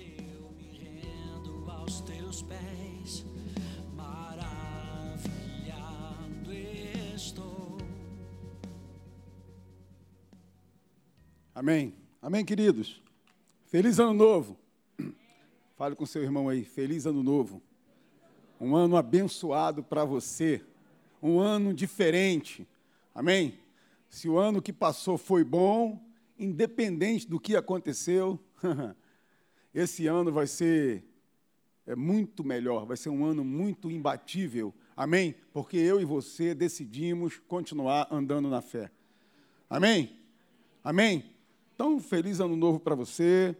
eu me rendo aos teus pés, maravilhado estou. Amém. Amém, queridos. Feliz ano novo. Fale com seu irmão aí. Feliz ano novo. Um ano abençoado para você. Um ano diferente. Amém? Se o ano que passou foi bom, independente do que aconteceu, esse ano vai ser é muito melhor, vai ser um ano muito imbatível. Amém? Porque eu e você decidimos continuar andando na fé. Amém? Amém? Então, feliz ano novo para você.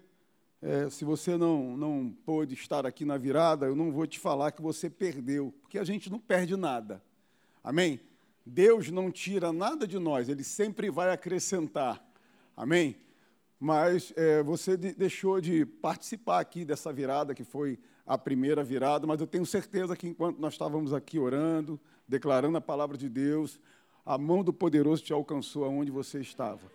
É, se você não, não pôde estar aqui na virada, eu não vou te falar que você perdeu, porque a gente não perde nada. Amém? Deus não tira nada de nós, Ele sempre vai acrescentar. Amém? Mas é, você de, deixou de participar aqui dessa virada, que foi a primeira virada, mas eu tenho certeza que enquanto nós estávamos aqui orando, declarando a palavra de Deus, a mão do poderoso te alcançou aonde você estava.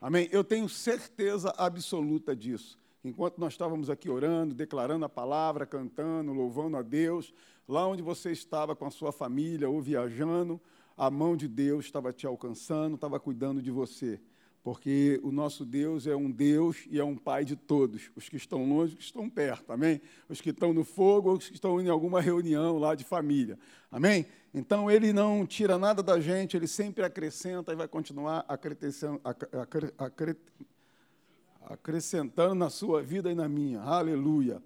Amém? Eu tenho certeza absoluta disso. Enquanto nós estávamos aqui orando, declarando a palavra, cantando, louvando a Deus, lá onde você estava com a sua família ou viajando, a mão de Deus estava te alcançando, estava cuidando de você. Porque o nosso Deus é um Deus e é um Pai de todos, os que estão longe, os que estão perto, amém? Os que estão no fogo, os que estão em alguma reunião lá de família, amém? Então ele não tira nada da gente, ele sempre acrescenta e vai continuar acrescentando, acrescentando na sua vida e na minha, aleluia.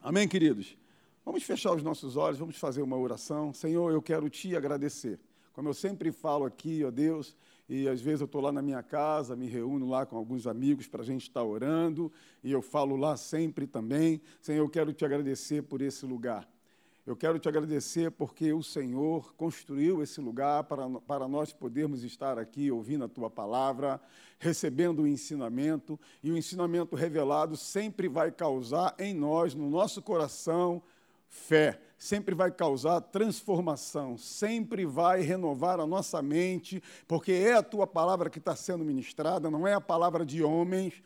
Amém, queridos? Vamos fechar os nossos olhos, vamos fazer uma oração. Senhor, eu quero te agradecer como eu sempre falo aqui, ó Deus, e às vezes eu estou lá na minha casa, me reúno lá com alguns amigos para a gente estar orando, e eu falo lá sempre também. Senhor, eu quero te agradecer por esse lugar. Eu quero te agradecer porque o Senhor construiu esse lugar para, para nós podermos estar aqui ouvindo a tua palavra, recebendo o ensinamento, e o ensinamento revelado sempre vai causar em nós, no nosso coração, fé sempre vai causar transformação, sempre vai renovar a nossa mente, porque é a tua palavra que está sendo ministrada, não é a palavra de homens,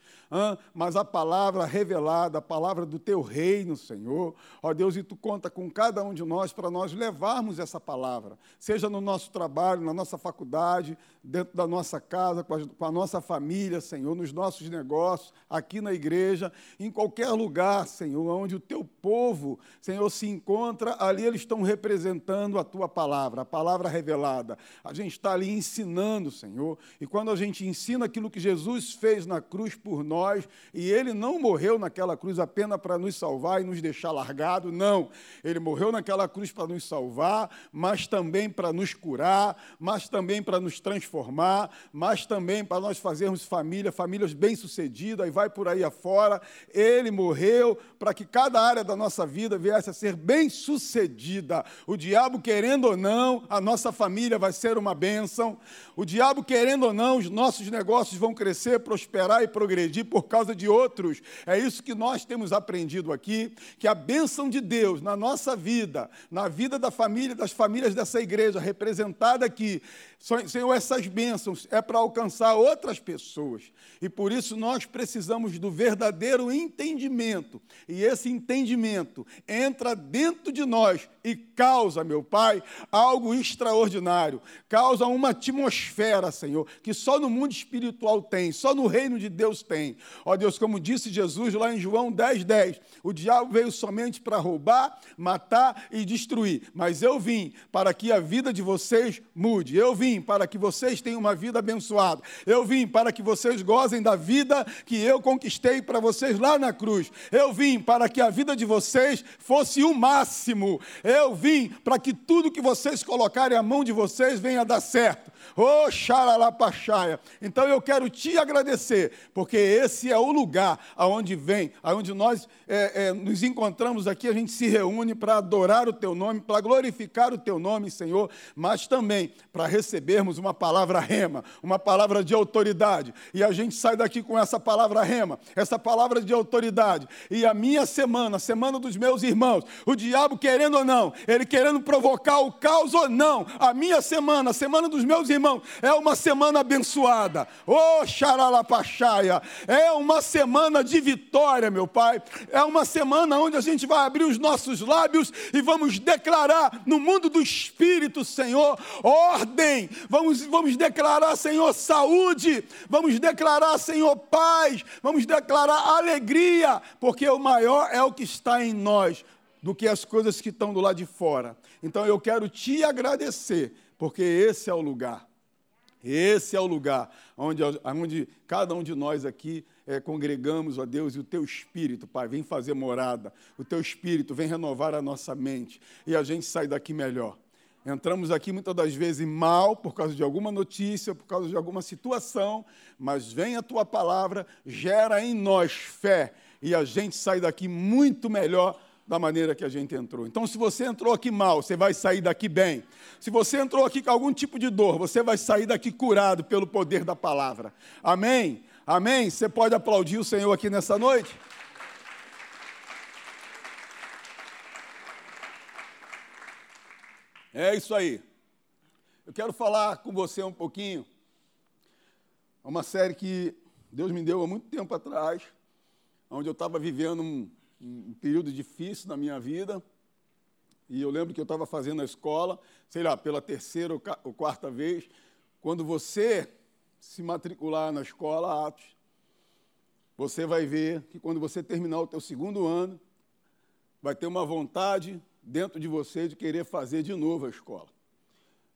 mas a palavra revelada, a palavra do teu reino, Senhor. Ó Deus, e tu conta com cada um de nós para nós levarmos essa palavra, seja no nosso trabalho, na nossa faculdade, dentro da nossa casa, com a, nossa família, Senhor, nos nossos negócios, aqui na igreja, em qualquer lugar, Senhor, onde o teu povo, Senhor, se encontra ali eles estão representando a tua palavra, a palavra revelada. A gente está ali ensinando, Senhor. E quando a gente ensina aquilo que Jesus fez na cruz por nós, e ele não morreu naquela cruz apenas para nos salvar e nos deixar largado, não. Ele morreu naquela cruz para nos salvar, mas também para nos curar, mas também para nos transformar, mas também para nós fazermos família, famílias bem-sucedidas, e vai por aí afora. Ele morreu para que cada área da nossa vida viesse a ser bem-sucedida sucedida. O diabo, querendo ou não, a nossa família vai ser uma bênção. O diabo, querendo ou não, os nossos negócios vão crescer, prosperar e progredir por causa de outros. É isso que nós temos aprendido aqui, que a bênção de Deus na nossa vida, na vida da família, das famílias dessa igreja representada aqui, Senhor, essas bênçãos é para alcançar outras pessoas. E por isso nós precisamos do verdadeiro entendimento. E esse entendimento entra dentro de nós e causa, meu Pai, algo extraordinário. Causa uma atmosfera, Senhor, que só no mundo espiritual tem, só no reino de Deus tem. Ó Deus, como disse Jesus lá em João 10, 10, o diabo veio somente para roubar, matar e destruir. Mas eu vim para que a vida de vocês mude. Eu vim para que vocês tenham uma vida abençoada. Eu vim para que vocês gozem da vida que eu conquistei para vocês lá na cruz. Eu vim para que a vida de vocês fosse o máximo. Vim para que tudo que vocês colocarem a mão de vocês venha dar certo. Ô oh, xaralapaxaia. Então eu quero te agradecer, porque esse é o lugar aonde vem, aonde nós é, é, nos encontramos aqui, a gente se reúne para adorar o teu nome, para glorificar o teu nome, Senhor, mas também para recebermos uma palavra rema, uma palavra de autoridade. E a gente sai daqui com essa palavra rema, essa palavra de autoridade. E a minha semana, a semana dos meus irmãos, o diabo querendo ou não, não. Ele querendo provocar o caos ou não. A minha semana, a semana dos meus irmãos, é uma semana abençoada. Oh, xaralapachaia. É uma semana de vitória, meu Pai. É uma semana onde a gente vai abrir os nossos lábios e vamos declarar no mundo do Espírito, Senhor, ordem. Vamos, vamos declarar, Senhor, saúde. Vamos declarar, Senhor, paz. Vamos declarar alegria, porque o maior é o que está em nós do que as coisas que estão do lado de fora. Então eu quero te agradecer, porque esse é o lugar. Esse é o lugar onde, onde cada um de nós aqui é, congregamos, ó Deus, e o teu espírito, Pai, vem fazer morada. O teu espírito vem renovar a nossa mente e a gente sai daqui melhor. Entramos aqui muitas das vezes mal por causa de alguma notícia, por causa de alguma situação, mas vem a tua palavra, gera em nós fé e a gente sai daqui muito melhor da maneira que a gente entrou. Então, se você entrou aqui mal, você vai sair daqui bem. Se você entrou aqui com algum tipo de dor, você vai sair daqui curado pelo poder da palavra. Amém? Amém? Você pode aplaudir o Senhor aqui nessa noite? É isso aí. Eu quero falar com você um pouquinho. É uma série que Deus me deu há muito tempo atrás, onde eu estava vivendo um, um período difícil na minha vida. E eu lembro que eu estava fazendo a escola, sei lá, pela terceira ou quarta vez. Quando você se matricular na escola Atos, você vai ver que quando você terminar o teu segundo ano, vai ter uma vontade dentro de você de querer fazer de novo a escola.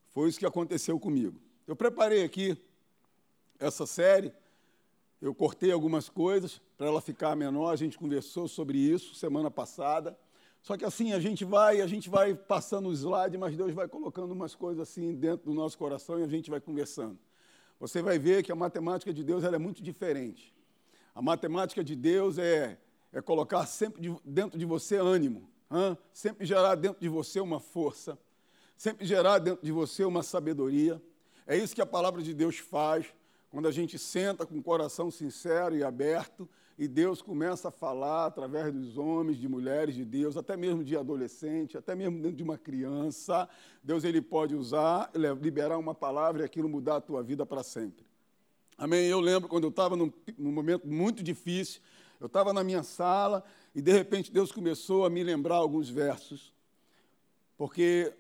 Foi isso que aconteceu comigo. Eu preparei aqui essa série, eu cortei algumas coisas para ela ficar menor, a gente conversou sobre isso semana passada. Só que assim, a gente vai, a gente vai passando o slide, mas Deus vai colocando umas coisas assim dentro do nosso coração e a gente vai conversando. Você vai ver que a matemática de Deus é muito diferente. A matemática de Deus é, é colocar sempre de, dentro de você ânimo, Hã? sempre gerar dentro de você uma força, sempre gerar dentro de você uma sabedoria. É isso que a palavra de Deus faz quando a gente senta com o coração sincero e aberto e Deus começa a falar através dos homens, de mulheres de Deus, até mesmo de adolescente, até mesmo dentro de uma criança. Deus ele pode usar, liberar uma palavra e aquilo mudar a tua vida para sempre. Amém? Eu lembro quando eu estava num, num momento muito difícil, eu estava na minha sala e de repente Deus começou a me lembrar alguns versos. Porque,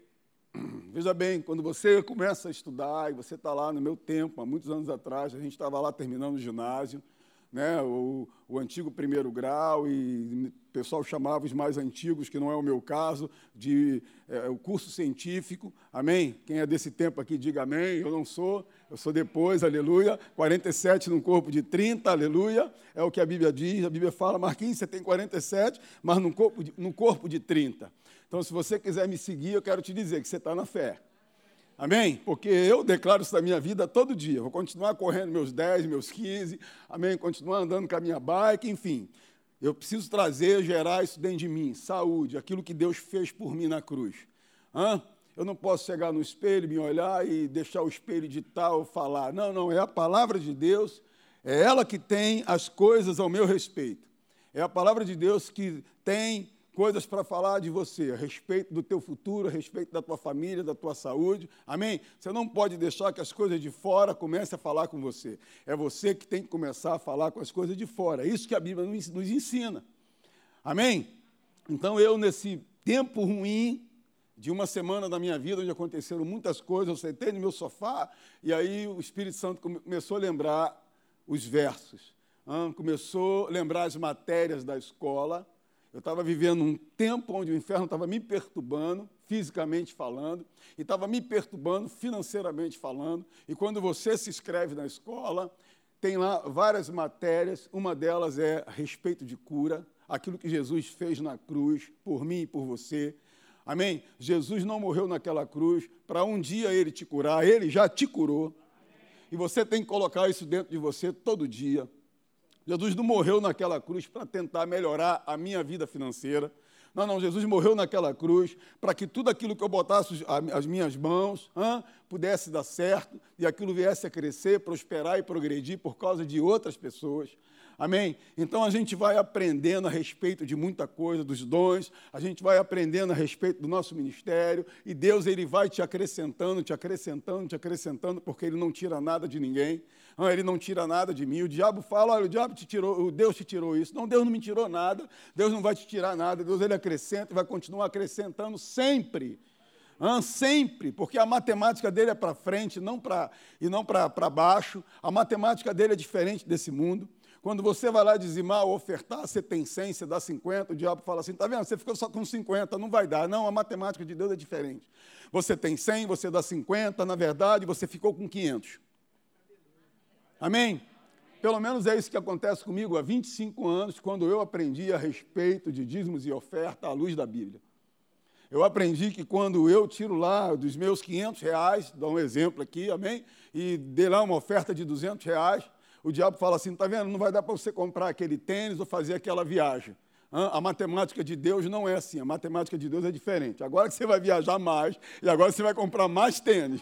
veja bem, quando você começa a estudar, e você está lá no meu tempo, há muitos anos atrás, a gente estava lá terminando o ginásio, né, o, o antigo primeiro grau, e o pessoal chamava os mais antigos, que não é o meu caso, de é, o curso científico. Amém? Quem é desse tempo aqui, diga amém. Eu não sou, eu sou depois, aleluia. 47 num corpo de 30, aleluia. É o que a Bíblia diz. A Bíblia fala, Marquinhos, você tem 47, mas num corpo de, num corpo de 30. Então, se você quiser me seguir, eu quero te dizer que você está na fé. Amém? Porque eu declaro isso na minha vida todo dia. Vou continuar correndo meus 10, meus 15, amém? Continuar andando com a minha bike, enfim. Eu preciso trazer, gerar isso dentro de mim, saúde, aquilo que Deus fez por mim na cruz. Hã? Eu não posso chegar no espelho, me olhar e deixar o espelho de tal falar. Não, não, é a palavra de Deus, é ela que tem as coisas ao meu respeito. É a palavra de Deus que tem coisas para falar de você, a respeito do teu futuro, a respeito da tua família, da tua saúde. Amém? Você não pode deixar que as coisas de fora comecem a falar com você. É você que tem que começar a falar com as coisas de fora. É isso que a Bíblia nos ensina. Amém? Então eu, nesse tempo ruim, de uma semana da minha vida, onde aconteceram muitas coisas, eu sentei no meu sofá e aí o Espírito Santo começou a lembrar os versos, começou a lembrar as matérias da escola, eu estava vivendo um tempo onde o inferno estava me perturbando, fisicamente falando, e estava me perturbando financeiramente falando. E quando você se inscreve na escola, tem lá várias matérias, uma delas é a respeito de cura, aquilo que Jesus fez na cruz por mim e por você. Amém? Jesus não morreu naquela cruz para um dia ele te curar, ele já te curou. E você tem que colocar isso dentro de você todo dia. Jesus não morreu naquela cruz para tentar melhorar a minha vida financeira. Não, não, Jesus morreu naquela cruz para que tudo aquilo que eu botasse as minhas mãos, hein, pudesse dar certo e aquilo viesse a crescer, prosperar e progredir por causa de outras pessoas. Amém? Então a gente vai aprendendo a respeito de muita coisa, dos dons, a gente vai aprendendo a respeito do nosso ministério, e Deus ele vai te acrescentando, te acrescentando, te acrescentando, porque ele não tira nada de ninguém. Não, ele não tira nada de mim. O diabo fala: olha, o diabo te tirou, Deus te tirou isso. Não, Deus não me tirou nada, Deus não vai te tirar nada, Deus ele acrescenta e vai continuar acrescentando sempre. Ah, sempre, porque a matemática dele é para frente não pra, e não para baixo. A matemática dele é diferente desse mundo. Quando você vai lá dizimar ofertar, você tem 100, você dá 50, o diabo fala assim, tá vendo, você ficou só com 50, não vai dar. Não, a matemática de Deus é diferente. Você tem 100, você dá 50, na verdade, você ficou com 500. Amém? Pelo menos é isso que acontece comigo há 25 anos, quando eu aprendi a respeito de dízimos e oferta à luz da Bíblia. Eu aprendi que quando eu tiro lá dos meus 500 reais, dá um exemplo aqui, amém? E dei lá uma oferta de 200 reais, o diabo fala assim: está vendo? Não vai dar para você comprar aquele tênis ou fazer aquela viagem. A matemática de Deus não é assim, a matemática de Deus é diferente. Agora que você vai viajar mais, e agora você vai comprar mais tênis.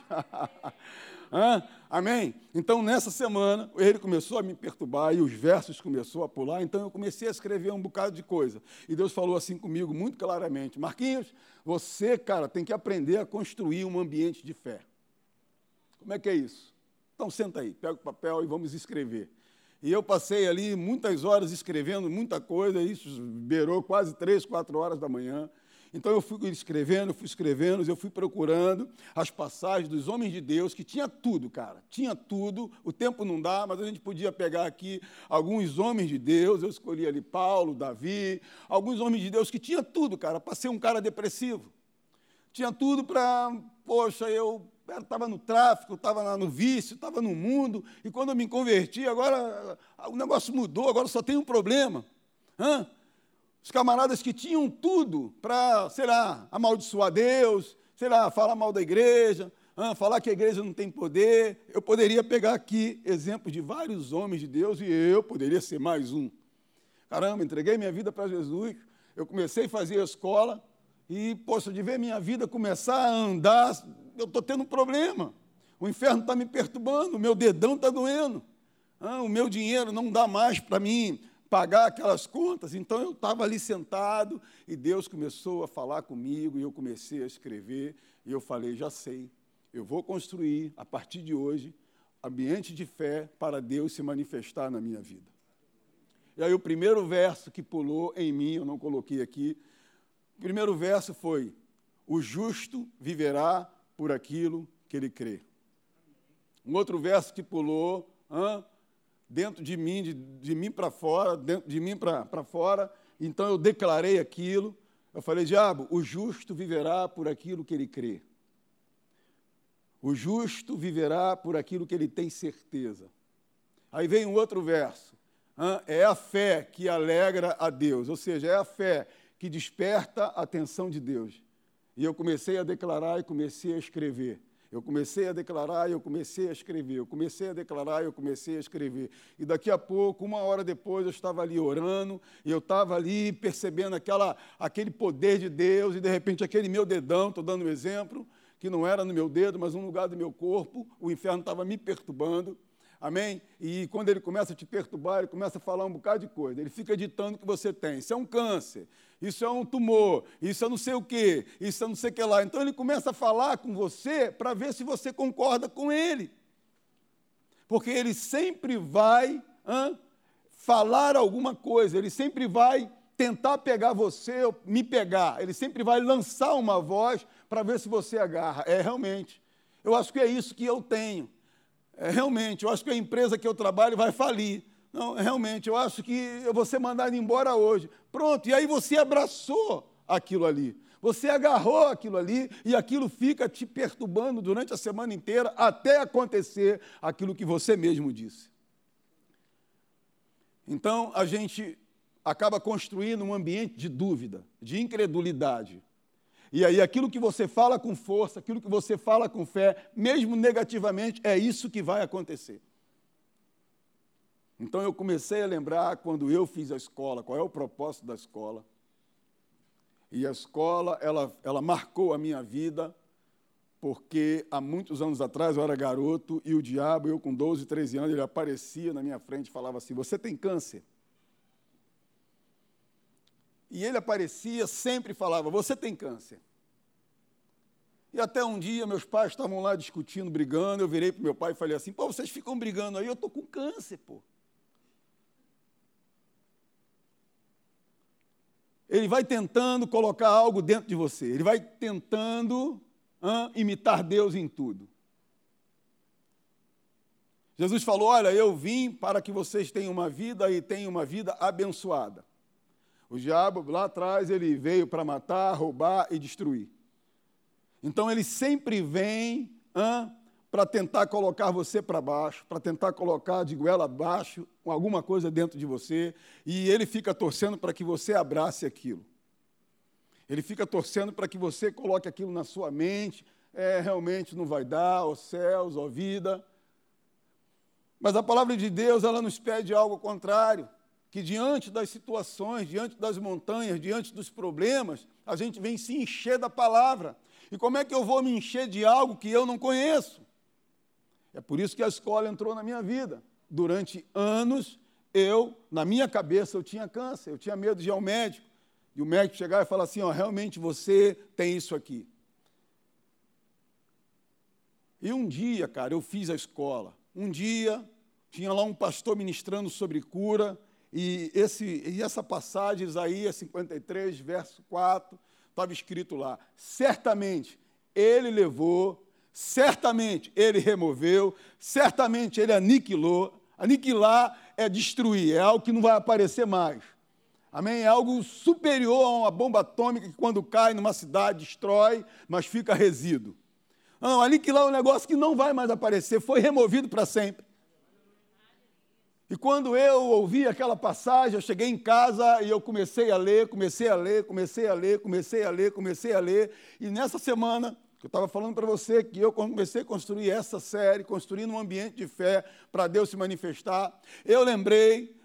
Amém? Então, nessa semana, ele começou a me perturbar e os versos começou a pular, então eu comecei a escrever um bocado de coisa. E Deus falou assim comigo muito claramente: Marquinhos, você, cara, tem que aprender a construir um ambiente de fé. Como é que é isso? Então senta aí, pega o papel e vamos escrever. E eu passei ali muitas horas escrevendo muita coisa, isso beirou quase três, quatro horas da manhã. Então eu fui escrevendo, fui escrevendo, eu fui procurando as passagens dos homens de Deus, que tinha tudo, cara, tinha tudo. O tempo não dá, mas a gente podia pegar aqui alguns homens de Deus. Eu escolhi ali Paulo, Davi, alguns homens de Deus que tinha tudo, cara, para ser um cara depressivo. Tinha tudo para, poxa, eu estava no tráfico, estava no vício, estava no mundo, e quando eu me converti, agora o negócio mudou, agora só tem um problema. Hã? Os camaradas que tinham tudo para, sei lá, amaldiçoar Deus, sei lá, falar mal da igreja, hã? falar que a igreja não tem poder. Eu poderia pegar aqui exemplos de vários homens de Deus e eu poderia ser mais um. Caramba, entreguei minha vida para Jesus, eu comecei a fazer a escola, e, poxa, de ver minha vida começar a andar eu estou tendo um problema. O inferno está me perturbando, o meu dedão está doendo. Ah, o meu dinheiro não dá mais para mim pagar aquelas contas. Então eu estava ali sentado e Deus começou a falar comigo e eu comecei a escrever. E eu falei: já sei, eu vou construir, a partir de hoje, ambiente de fé para Deus se manifestar na minha vida. E aí o primeiro verso que pulou em mim, eu não coloquei aqui, o primeiro verso foi: O justo viverá por aquilo que ele crê. Um outro verso que pulou, dentro de mim, de, de mim para fora, dentro de mim para fora, então eu declarei aquilo. Eu falei, diabo, o justo viverá por aquilo que ele crê. O justo viverá por aquilo que ele tem certeza. Aí vem um outro verso. É a fé que alegra a Deus, ou seja, é a fé que desperta a atenção de Deus. E eu comecei a declarar e comecei a escrever. Eu comecei a declarar e eu comecei a escrever. Eu comecei a declarar e eu comecei a escrever. E daqui a pouco, uma hora depois, eu estava ali orando e eu estava ali percebendo aquela, aquele poder de Deus e de repente aquele meu dedão, estou dando um exemplo, que não era no meu dedo, mas um lugar do meu corpo, o inferno estava me perturbando. Amém? E quando ele começa a te perturbar, ele começa a falar um bocado de coisa. Ele fica ditando o que você tem. Isso é um câncer, isso é um tumor, isso é não sei o quê, isso é não sei o que lá. Então ele começa a falar com você para ver se você concorda com ele. Porque ele sempre vai falar alguma coisa, ele sempre vai tentar pegar você, me pegar, ele sempre vai lançar uma voz para ver se você agarra. É realmente. Eu acho que é isso que eu tenho. É, realmente, eu acho que a empresa que eu trabalho vai falir. Não, realmente, eu acho que eu vou ser mandado embora hoje. Pronto, e aí você abraçou aquilo ali. Você agarrou aquilo ali e aquilo fica te perturbando durante a semana inteira até acontecer aquilo que você mesmo disse. Então, a gente acaba construindo um ambiente de dúvida, de incredulidade. E aí, aquilo que você fala com força, aquilo que você fala com fé, mesmo negativamente, é isso que vai acontecer. Então, eu comecei a lembrar quando eu fiz a escola, qual é o propósito da escola. E a escola, ela, ela marcou a minha vida porque há muitos anos atrás eu era garoto e o diabo, eu com 12, 13 anos, ele aparecia na minha frente e falava assim: Você tem câncer? E ele aparecia, sempre falava: Você tem câncer. E até um dia meus pais estavam lá discutindo, brigando. Eu virei para meu pai e falei assim: Pô, vocês ficam brigando aí, eu estou com câncer, pô. Ele vai tentando colocar algo dentro de você, ele vai tentando imitar Deus em tudo. Jesus falou: Olha, eu vim para que vocês tenham uma vida e tenham uma vida abençoada. O diabo lá atrás ele veio para matar, roubar e destruir. Então ele sempre vem para tentar colocar você para baixo, para tentar colocar de goela abaixo alguma coisa dentro de você, e ele fica torcendo para que você abrace aquilo. Ele fica torcendo para que você coloque aquilo na sua mente. É, realmente não vai dar, ó céus, ó vida. Mas a palavra de Deus, ela nos pede algo contrário. Que diante das situações, diante das montanhas, diante dos problemas, a gente vem se encher da palavra. E como é que eu vou me encher de algo que eu não conheço? É por isso que a escola entrou na minha vida. Durante anos, eu, na minha cabeça, eu tinha câncer, eu tinha medo de ir ao médico. E o médico chegar e falar assim: ó, realmente você tem isso aqui. E um dia, cara, eu fiz a escola. Um dia, tinha lá um pastor ministrando sobre cura, e, esse, e essa passagem, Isaías 53, verso 4, estava escrito lá: certamente ele levou, certamente ele removeu, certamente ele aniquilou. Aniquilar é destruir, é algo que não vai aparecer mais. Amém? É algo superior a uma bomba atômica que, quando cai numa cidade, destrói, mas fica resíduo. Não, aniquilar é um negócio que não vai mais aparecer, foi removido para sempre. E quando eu ouvi aquela passagem, eu cheguei em casa e eu comecei a ler, comecei a ler, comecei a ler, comecei a ler, comecei a ler. E nessa semana, eu estava falando para você que eu comecei a construir essa série, construindo um ambiente de fé para Deus se manifestar. Eu lembrei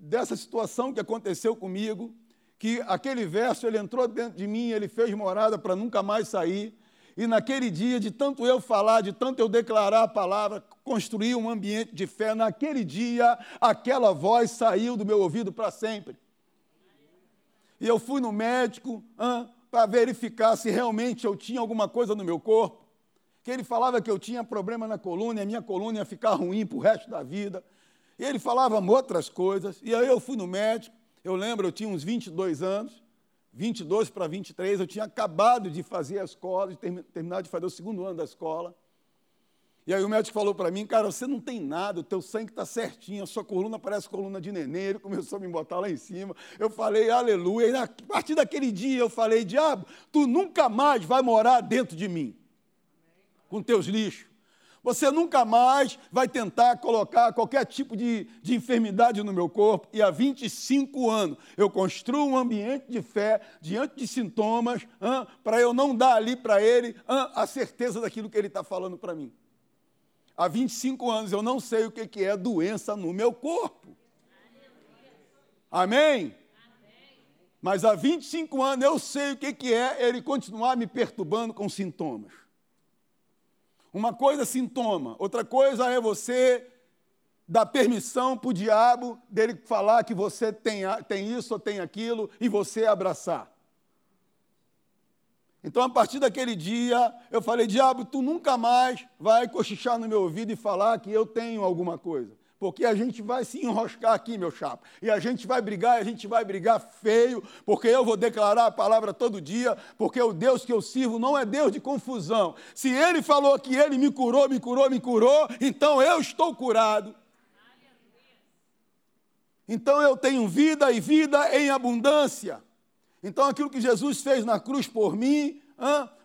dessa situação que aconteceu comigo, que aquele verso ele entrou dentro de mim, ele fez morada para nunca mais sair. E naquele dia, de tanto eu falar, de tanto eu declarar a palavra, construir um ambiente de fé, naquele dia, aquela voz saiu do meu ouvido para sempre. E eu fui no médico para verificar se realmente eu tinha alguma coisa no meu corpo. Que ele falava que eu tinha problema na coluna, a minha coluna ia ficar ruim para o resto da vida. E ele falava outras coisas. E aí eu fui no médico. Eu lembro, eu tinha uns 22 anos, 22 para 23. Eu tinha acabado de fazer a escola, de terminar de fazer o segundo ano da escola. E aí o médico falou para mim, cara, você não tem nada, o teu sangue está certinho, a sua coluna parece coluna de neném. Ele começou a me botar lá em cima. Eu falei, aleluia. E a partir daquele dia eu falei, diabo, tu nunca mais vai morar dentro de mim, com teus lixos. Você nunca mais vai tentar colocar qualquer tipo de, de enfermidade no meu corpo. E há 25 anos eu construo um ambiente de fé diante de sintomas, para eu não dar ali para ele a certeza daquilo que ele está falando para mim. Há 25 anos eu não sei o que, é doença no meu corpo. Amém? Mas há 25 anos eu sei o que, que é ele continuar me perturbando com sintomas. Uma coisa é sintoma, outra coisa é você dar permissão para o diabo dele falar que você tem, tem isso ou tem aquilo e você abraçar. Então, a partir daquele dia, eu falei: diabo, tu nunca mais vai cochichar no meu ouvido e falar que eu tenho alguma coisa porque a gente vai se enroscar aqui, meu chapa. E a gente vai brigar, e a gente vai brigar feio, porque eu vou declarar a palavra todo dia, porque o Deus que eu sirvo não é Deus de confusão. Se ele falou que ele me curou, me curou, me curou, então eu estou curado. Então eu tenho vida e vida em abundância. Então aquilo que Jesus fez na cruz por mim,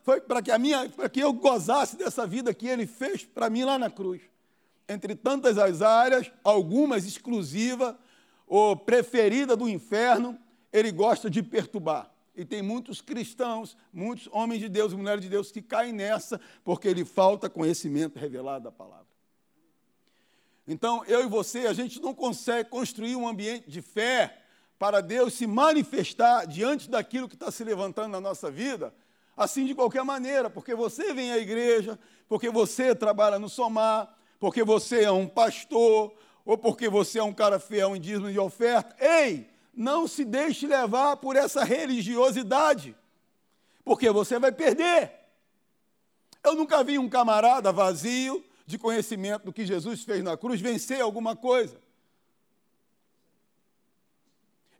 foi para que a minha, para que eu gozasse dessa vida que ele fez para mim lá na cruz entre tantas as áreas, algumas exclusivas ou preferida do inferno, ele gosta de perturbar. E tem muitos cristãos, muitos homens de Deus e mulheres de Deus que caem nessa porque lhe falta conhecimento revelado da palavra. Então, eu e você, a gente não consegue construir um ambiente de fé para Deus se manifestar diante daquilo que está se levantando na nossa vida, assim de qualquer maneira, porque você vem à igreja, porque você trabalha no Somar, porque você é um pastor, ou porque você é um cara fiel em dízimo de oferta. Ei, não se deixe levar por essa religiosidade, porque você vai perder. Eu nunca vi um camarada vazio de conhecimento do que Jesus fez na cruz vencer alguma coisa.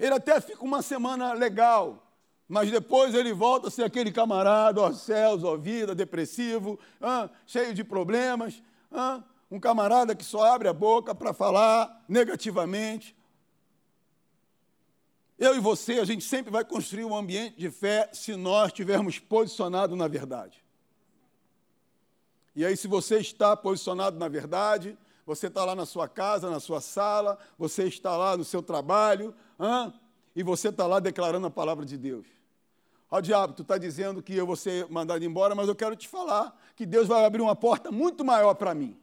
Ele até fica uma semana legal, mas depois ele volta a ser aquele camarada, ó céus, ó vida, depressivo, ah, cheio de problemas, ah, um camarada que só abre a boca para falar negativamente. Eu e você, a gente sempre vai construir um ambiente de fé se nós estivermos posicionados na verdade. E aí, se você está posicionado na verdade, você está lá na sua casa, na sua sala, você está lá no seu trabalho, e você está lá declarando a palavra de Deus. Ó diabo, tu está dizendo que eu vou ser mandado embora, mas eu quero te falar que Deus vai abrir uma porta muito maior para mim.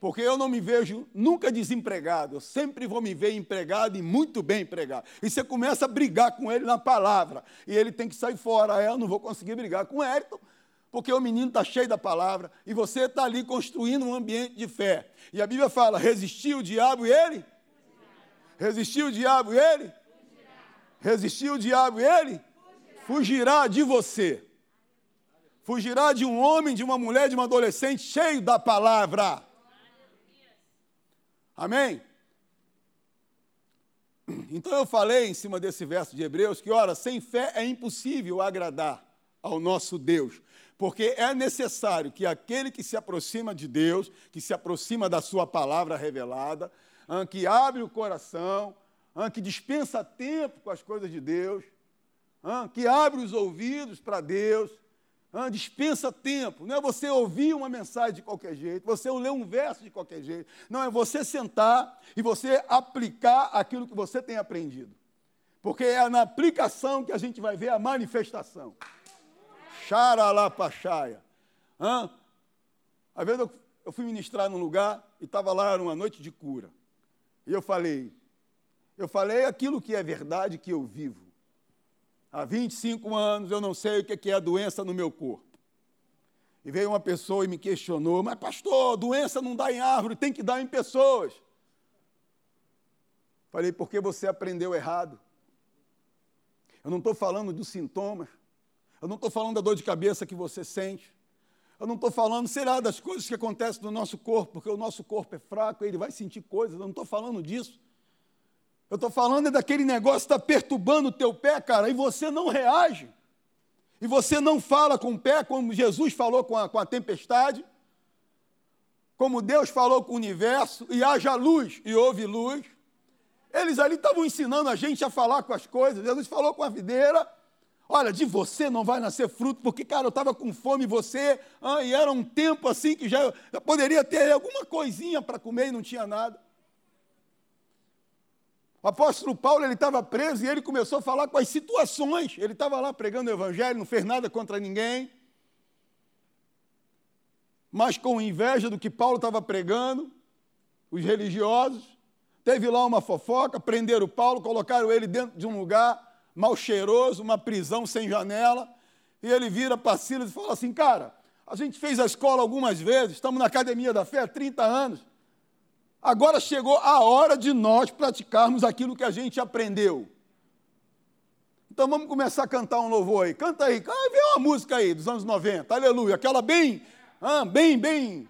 Porque eu não me vejo nunca desempregado, eu sempre vou me ver empregado e muito bem empregado. E você começa a brigar com ele na palavra, e ele tem que sair fora. É, eu não vou conseguir brigar com ele, porque o menino está cheio da palavra, e você está ali construindo um ambiente de fé. E a Bíblia fala: resistiu o diabo e ele? Resistiu o diabo e ele? Resistiu o diabo e ele? Fugirá de você. Fugirá de um homem, de uma mulher, de um adolescente cheio da palavra. Amém? Então eu falei em cima desse verso de Hebreus que, ora, sem fé é impossível agradar ao nosso Deus, porque é necessário que aquele que se aproxima de Deus, que se aproxima da sua palavra revelada, que abre o coração, que dispensa tempo com as coisas de Deus, que abre os ouvidos para Deus, dispensa tempo. Não é você ouvir uma mensagem de qualquer jeito, você ler um verso de qualquer jeito. Não, é você sentar e você aplicar aquilo que você tem aprendido. Porque é na aplicação que a gente vai ver a manifestação. Xaralapachaia. Ah, às vezes eu, eu fui ministrar num lugar e estava lá numa noite de cura. E eu falei, eu falei aquilo que é verdade que eu vivo. Há 25 anos eu não sei o que é a doença no meu corpo. E veio uma pessoa e me questionou: Mas, pastor, doença não dá em árvore, tem que dar em pessoas. Falei: Porque você aprendeu errado. Eu não estou falando dos sintomas. Eu não estou falando da dor de cabeça que você sente. Eu não estou falando, será, das coisas que acontecem no nosso corpo, porque o nosso corpo é fraco, ele vai sentir coisas. Eu não estou falando disso. Eu estou falando é daquele negócio que está perturbando o teu pé, cara, e você não reage. E você não fala com o pé como Jesus falou com a, com a tempestade, como Deus falou com o universo, e haja luz, e houve luz. Eles ali estavam ensinando a gente a falar com as coisas. Jesus falou com a videira: Olha, de você não vai nascer fruto, porque, cara, eu estava com fome você, ah, e era um tempo assim que já, já poderia ter alguma coisinha para comer e não tinha nada. O apóstolo Paulo ele estava preso e ele começou a falar com as situações. Ele estava lá pregando o evangelho, não fez nada contra ninguém. Mas com inveja do que Paulo estava pregando, os religiosos, teve lá uma fofoca, prenderam Paulo, colocaram ele dentro de um lugar mal cheiroso, uma prisão sem janela, e ele vira para Silas e fala assim: Cara, a gente fez a escola algumas vezes, estamos na academia da fé há 30 anos, Agora chegou a hora de nós praticarmos aquilo que a gente aprendeu. Então vamos começar a cantar um louvor aí. Canta aí, ah, vem uma música aí dos anos 90, aleluia, aquela bem, ah, bem, bem,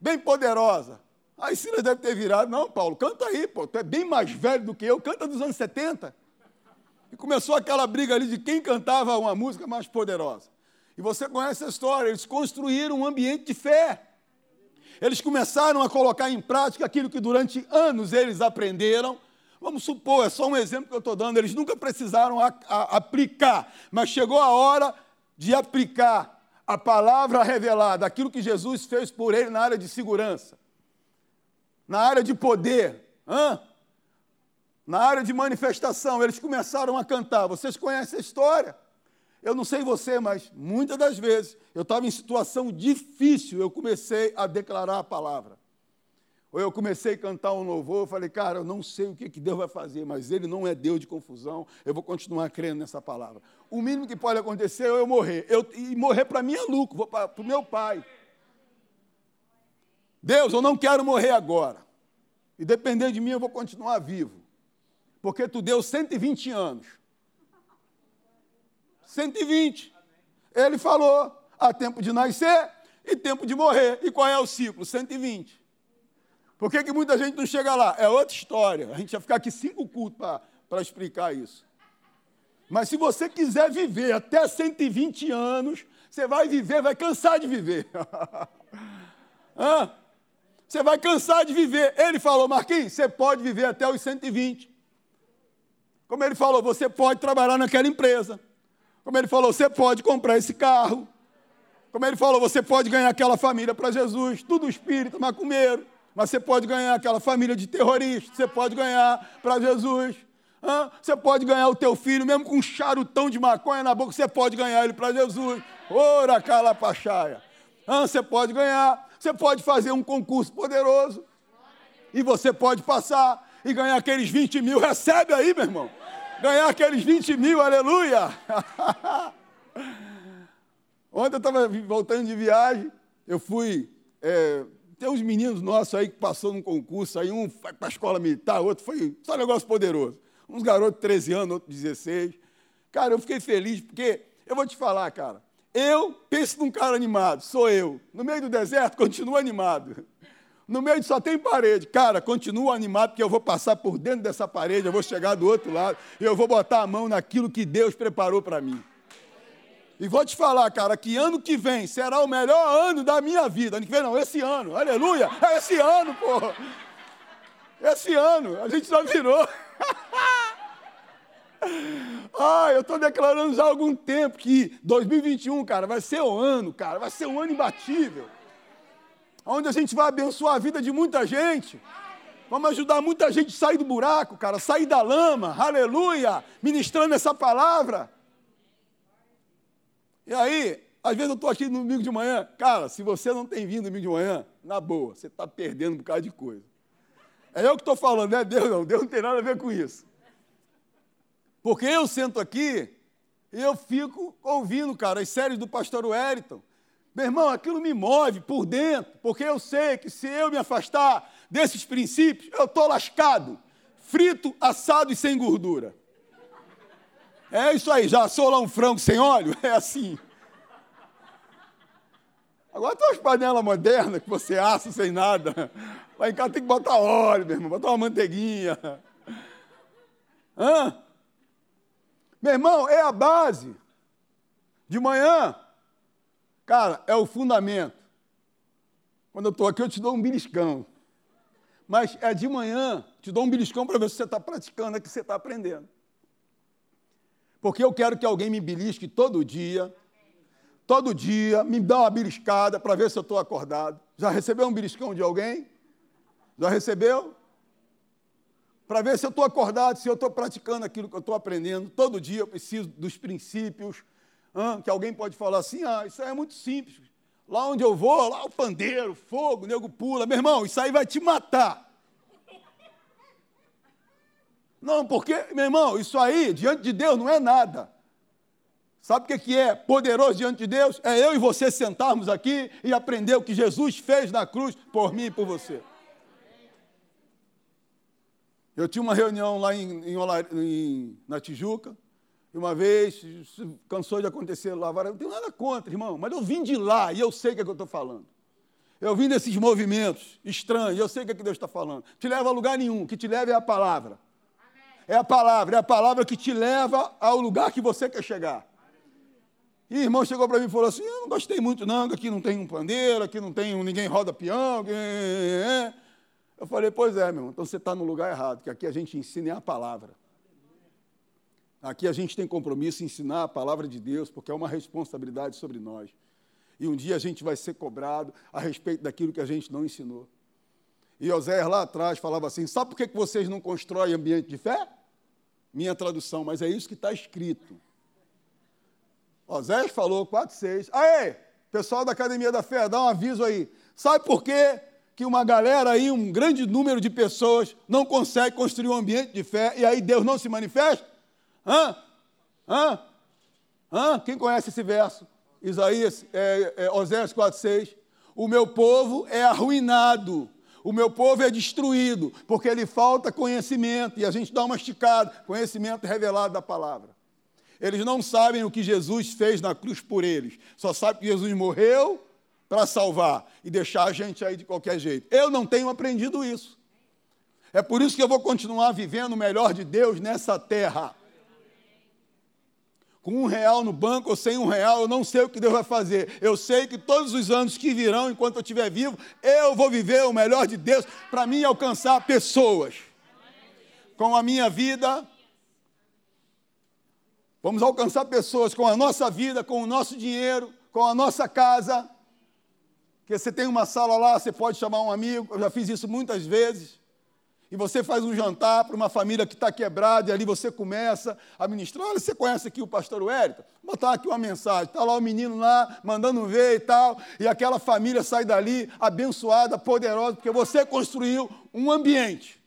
bem poderosa. Aí Silas deve ter virado, não, Paulo, canta aí, pô, tu é bem mais velho do que eu, canta dos anos 70. E começou aquela briga ali de quem cantava uma música mais poderosa. E você conhece a história, eles construíram um ambiente de fé. Eles começaram a colocar em prática aquilo que durante anos eles aprenderam. Vamos supor, é só um exemplo que eu estou dando, eles nunca precisaram a, a, aplicar, mas chegou a hora de aplicar a palavra revelada, aquilo que Jesus fez por ele na área de segurança, na área de poder, hã? Na área de manifestação. Eles começaram a cantar. Vocês conhecem a história? Eu não sei você, mas muitas das vezes eu estava em situação difícil, eu comecei a declarar a palavra. Ou eu comecei a cantar um louvor, eu falei, cara, eu não sei o que, que Deus vai fazer, mas Ele não é Deus de confusão, eu vou continuar crendo nessa palavra. O mínimo que pode acontecer é eu morrer. Eu, e morrer para mim é lucro, vou para o meu pai. Deus, eu não quero morrer agora. E depender de mim, eu vou continuar vivo. Porque tu deu 120 anos. 120. Ele falou: há tempo de nascer e tempo de morrer. E qual é o ciclo? 120. Por que, que muita gente não chega lá? É outra história. A gente vai ficar aqui cinco cultos para explicar isso. Mas se você quiser viver até 120 anos, você vai viver, vai cansar de viver. Você vai cansar de viver. Ele falou, Marquinhos, você pode viver até os 120. Como ele falou, você pode trabalhar naquela empresa. Como ele falou, você pode comprar esse carro. Como ele falou, você pode ganhar aquela família para Jesus. Tudo espírito, macumbeiro. Mas você pode ganhar aquela família de terroristas, você pode ganhar para Jesus. Hã? Você pode ganhar o teu filho, mesmo com um charutão de maconha na boca, você pode ganhar ele para Jesus. Ora, calapachaia. Hã? Você pode ganhar, você pode fazer um concurso poderoso. E você pode passar e ganhar aqueles 20 mil. Recebe aí, meu irmão. Ganhar aqueles 20 mil, aleluia. Ontem eu estava voltando de viagem, eu fui. É, tem uns meninos nossos aí que passou num concurso, aí um foi para a escola militar, outro foi só um negócio poderoso. Uns garotos de 13 anos, outros 16. Cara, eu fiquei feliz, porque eu vou te falar, cara. Eu penso num cara animado, sou eu. No meio do deserto, continuo animado. No meio só tem parede. Cara, continuo animado, porque eu vou passar por dentro dessa parede, eu vou chegar do outro lado, e eu vou botar a mão naquilo que Deus preparou para mim. E vou te falar, cara, que ano que vem será o melhor ano da minha vida. Ano que vem não, esse ano. Aleluia. É esse ano, pô. Esse ano. A gente já virou. ah, eu estou declarando já há algum tempo que 2021, cara, vai ser o ano, cara. Vai ser um ano imbatível. Onde a gente vai abençoar a vida de muita gente. Vamos ajudar muita gente a sair do buraco, cara, sair da lama, aleluia, ministrando essa palavra. E aí, às vezes eu estou aqui no domingo de manhã, cara, se você não tem vindo no domingo de manhã, na boa, você está perdendo um bocado de coisa. É eu que estou falando, não é Deus não, Deus não tem nada a ver com isso. Porque eu sento aqui e eu fico ouvindo, cara, as séries do pastor Wellington. Meu irmão, aquilo me move por dentro, porque eu sei que se eu me afastar desses princípios, eu estou lascado, frito, assado e sem gordura. É isso aí, já assou lá um frango sem óleo? É assim. Agora tem umas panelas modernas que você assa sem nada. Lá em casa tem que botar óleo, meu irmão, botar uma manteiguinha. Hã? Meu irmão, é a base. De manhã, cara, é o fundamento. Quando eu estou aqui, eu te dou um beliscão. Mas é de manhã, te dou um beliscão para ver se você está praticando, é que você está aprendendo. Porque eu quero que alguém me belisque todo dia, todo dia, me dá uma beliscada para ver se eu estou acordado. Já recebeu um beliscão de alguém? Já recebeu? Para ver se eu estou acordado, se eu estou praticando aquilo que eu estou aprendendo. Todo dia eu preciso dos princípios, hein, que alguém pode falar assim, ah, isso aí é muito simples. Lá onde eu vou, lá o pandeiro, fogo, o nego pula. Meu irmão, isso aí vai te matar. Não, porque, meu irmão, isso aí, diante de Deus, não é nada. Sabe o que é poderoso diante de Deus? É eu e você sentarmos aqui e aprender o que Jesus fez na cruz por mim e por você. Eu tinha uma reunião lá em, em, em, na Tijuca, e uma vez, cansou de acontecer lá, eu não tenho nada contra, irmão, mas eu vim de lá e eu sei o que, é que eu estou falando. Eu vim desses movimentos estranhos, eu sei o que, é que Deus está falando. Te leva a lugar nenhum, o que te leva é a palavra. É a palavra, é a palavra que te leva ao lugar que você quer chegar. E o irmão chegou para mim e falou assim: Eu não gostei muito, não, aqui não tem um pandeiro, aqui não tem um, ninguém roda peão. Eu falei: Pois é, meu irmão, então você está no lugar errado, que aqui a gente ensina a palavra. Aqui a gente tem compromisso em ensinar a palavra de Deus, porque é uma responsabilidade sobre nós. E um dia a gente vai ser cobrado a respeito daquilo que a gente não ensinou. E Oséias lá atrás falava assim: Sabe por que vocês não constroem ambiente de fé? minha tradução, mas é isso que está escrito. Osés falou 4,6. Aê, pessoal da Academia da Fé, dá um aviso aí. Sabe por quê que uma galera aí, um grande número de pessoas, não consegue construir um ambiente de fé e aí Deus não se manifesta? Hã? Hã? Hã? Quem conhece esse verso? Isaías, é, é, Oséias 4,6. O meu povo é arruinado, o meu povo é destruído, porque lhe falta conhecimento, e a gente dá uma esticada conhecimento revelado da palavra. Eles não sabem o que Jesus fez na cruz por eles, só sabem que Jesus morreu para salvar e deixar a gente aí de qualquer jeito. Eu não tenho aprendido isso. É por isso que eu vou continuar vivendo o melhor de Deus nessa terra com um real no banco ou sem um real, eu não sei o que Deus vai fazer. Eu sei que todos os anos que virão, enquanto eu estiver vivo, eu vou viver o melhor de Deus para mim alcançar pessoas. Com a minha vida, vamos alcançar pessoas com a nossa vida, com o nosso dinheiro, com a nossa casa. Que você tem uma sala lá, você pode chamar um amigo, eu já fiz isso muitas vezes e você faz um jantar para uma família que está quebrada, e ali você começa a ministrar. Olha, você conhece aqui o pastor Wellington? Vou botar aqui uma mensagem. Está lá o menino lá, mandando ver e tal, e aquela família sai dali abençoada, poderosa, porque você construiu um ambiente.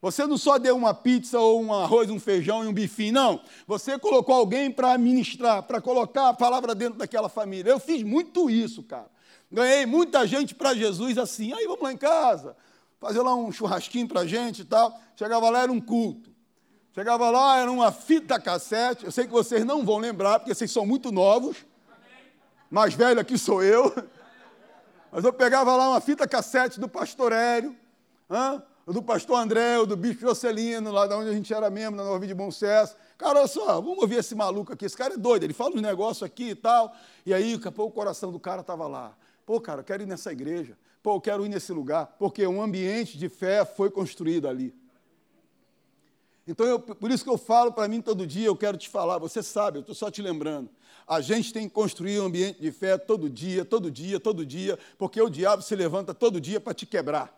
Você não só deu uma pizza ou um arroz, um feijão e um bifinho, não. Você colocou alguém para ministrar, para colocar a palavra dentro daquela família. Eu fiz muito isso, cara. Ganhei muita gente para Jesus assim. Aí vamos lá em casa fazer lá um churrasquinho para a gente e tal. Chegava lá, era um culto. Chegava lá, era uma fita cassete. Eu sei que vocês não vão lembrar, porque vocês são muito novos. Mais velho aqui sou eu. Mas eu pegava lá uma fita cassete do pastor Hélio, do pastor André, do bispo Jocelino, lá de onde a gente era mesmo, na Nova de Bom Sucesso. Cara, olha só, vamos ouvir esse maluco aqui. Esse cara é doido, ele fala uns negócios aqui e tal. E aí, daqui o coração do cara estava lá. Pô, cara, eu quero ir nessa igreja. Pô, eu quero ir nesse lugar, porque um ambiente de fé foi construído ali. Então, eu, por isso que eu falo para mim todo dia, eu quero te falar, você sabe, eu estou só te lembrando. A gente tem que construir um ambiente de fé todo dia, todo dia, todo dia, porque o diabo se levanta todo dia para te quebrar.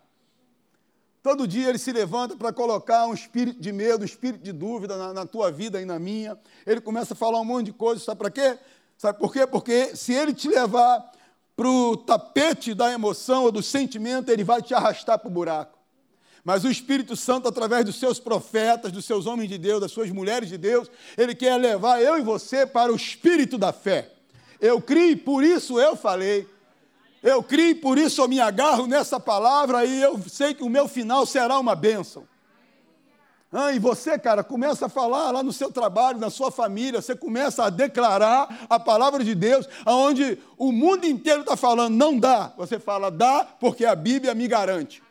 Todo dia ele se levanta para colocar um espírito de medo, um espírito de dúvida na, na, tua vida e na minha. Ele começa a falar um monte de coisas, sabe para quê? Sabe por quê? Porque se ele te levar para o tapete da emoção ou do sentimento, ele vai te arrastar para o buraco. Mas o Espírito Santo, através dos seus profetas, dos seus homens de Deus, das suas mulheres de Deus, ele quer levar eu e você para o espírito da fé. Eu criei, por isso eu falei. Eu criei, por isso eu me agarro nessa palavra e eu sei que o meu final será uma bênção. Ah, e você, cara, começa a falar lá no seu trabalho, na sua família, você começa a declarar a palavra de Deus, aonde o mundo inteiro está falando, não dá. Você fala, dá, porque a Bíblia me garante.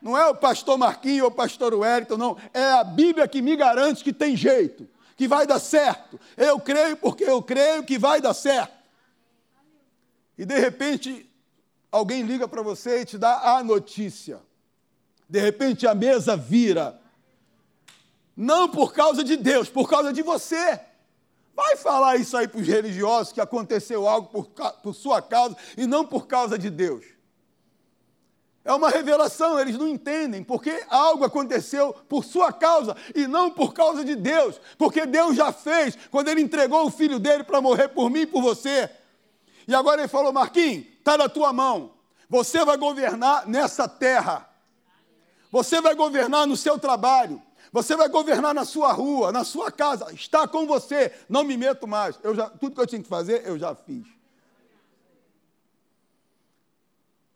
Não é o pastor Marquinhos ou o pastor Wellington, não. É a Bíblia que me garante que tem jeito, que vai dar certo. Eu creio porque eu creio que vai dar certo. E de repente, alguém liga para você e te dá a notícia. De repente a mesa vira não por causa de Deus, por causa de você. Vai falar isso aí para os religiosos que aconteceu algo por, por sua causa e não por causa de Deus. É uma revelação, eles não entendem, porque algo aconteceu por sua causa e não por causa de Deus, porque Deus já fez quando ele entregou o filho dele para morrer por mim e por você. E agora ele falou: Marquinhos, está na tua mão, você vai governar nessa terra, você vai governar no seu trabalho, você vai governar na sua rua, na sua casa, está com você, não me meto mais. Eu já, tudo que eu tinha que fazer, eu já fiz.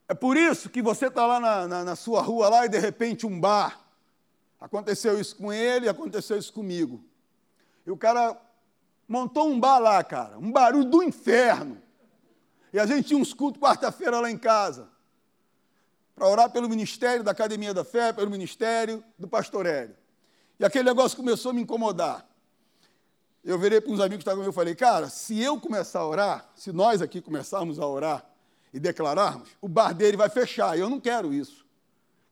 É por isso que você está lá na, na, na sua rua lá e de repente um bar. Aconteceu isso com ele, aconteceu isso comigo. E o cara montou um bar lá, cara, um barulho do inferno. E a gente tinha uns cultos quarta-feira lá em casa. Para orar pelo ministério da Academia da Fé, pelo ministério do Pastor Hélio. E aquele negócio começou a me incomodar. Eu virei para uns amigos que estavam comigo e falei, cara, se eu começar a orar, se nós aqui começarmos a orar e declararmos, o bar dele vai fechar. E eu não quero isso.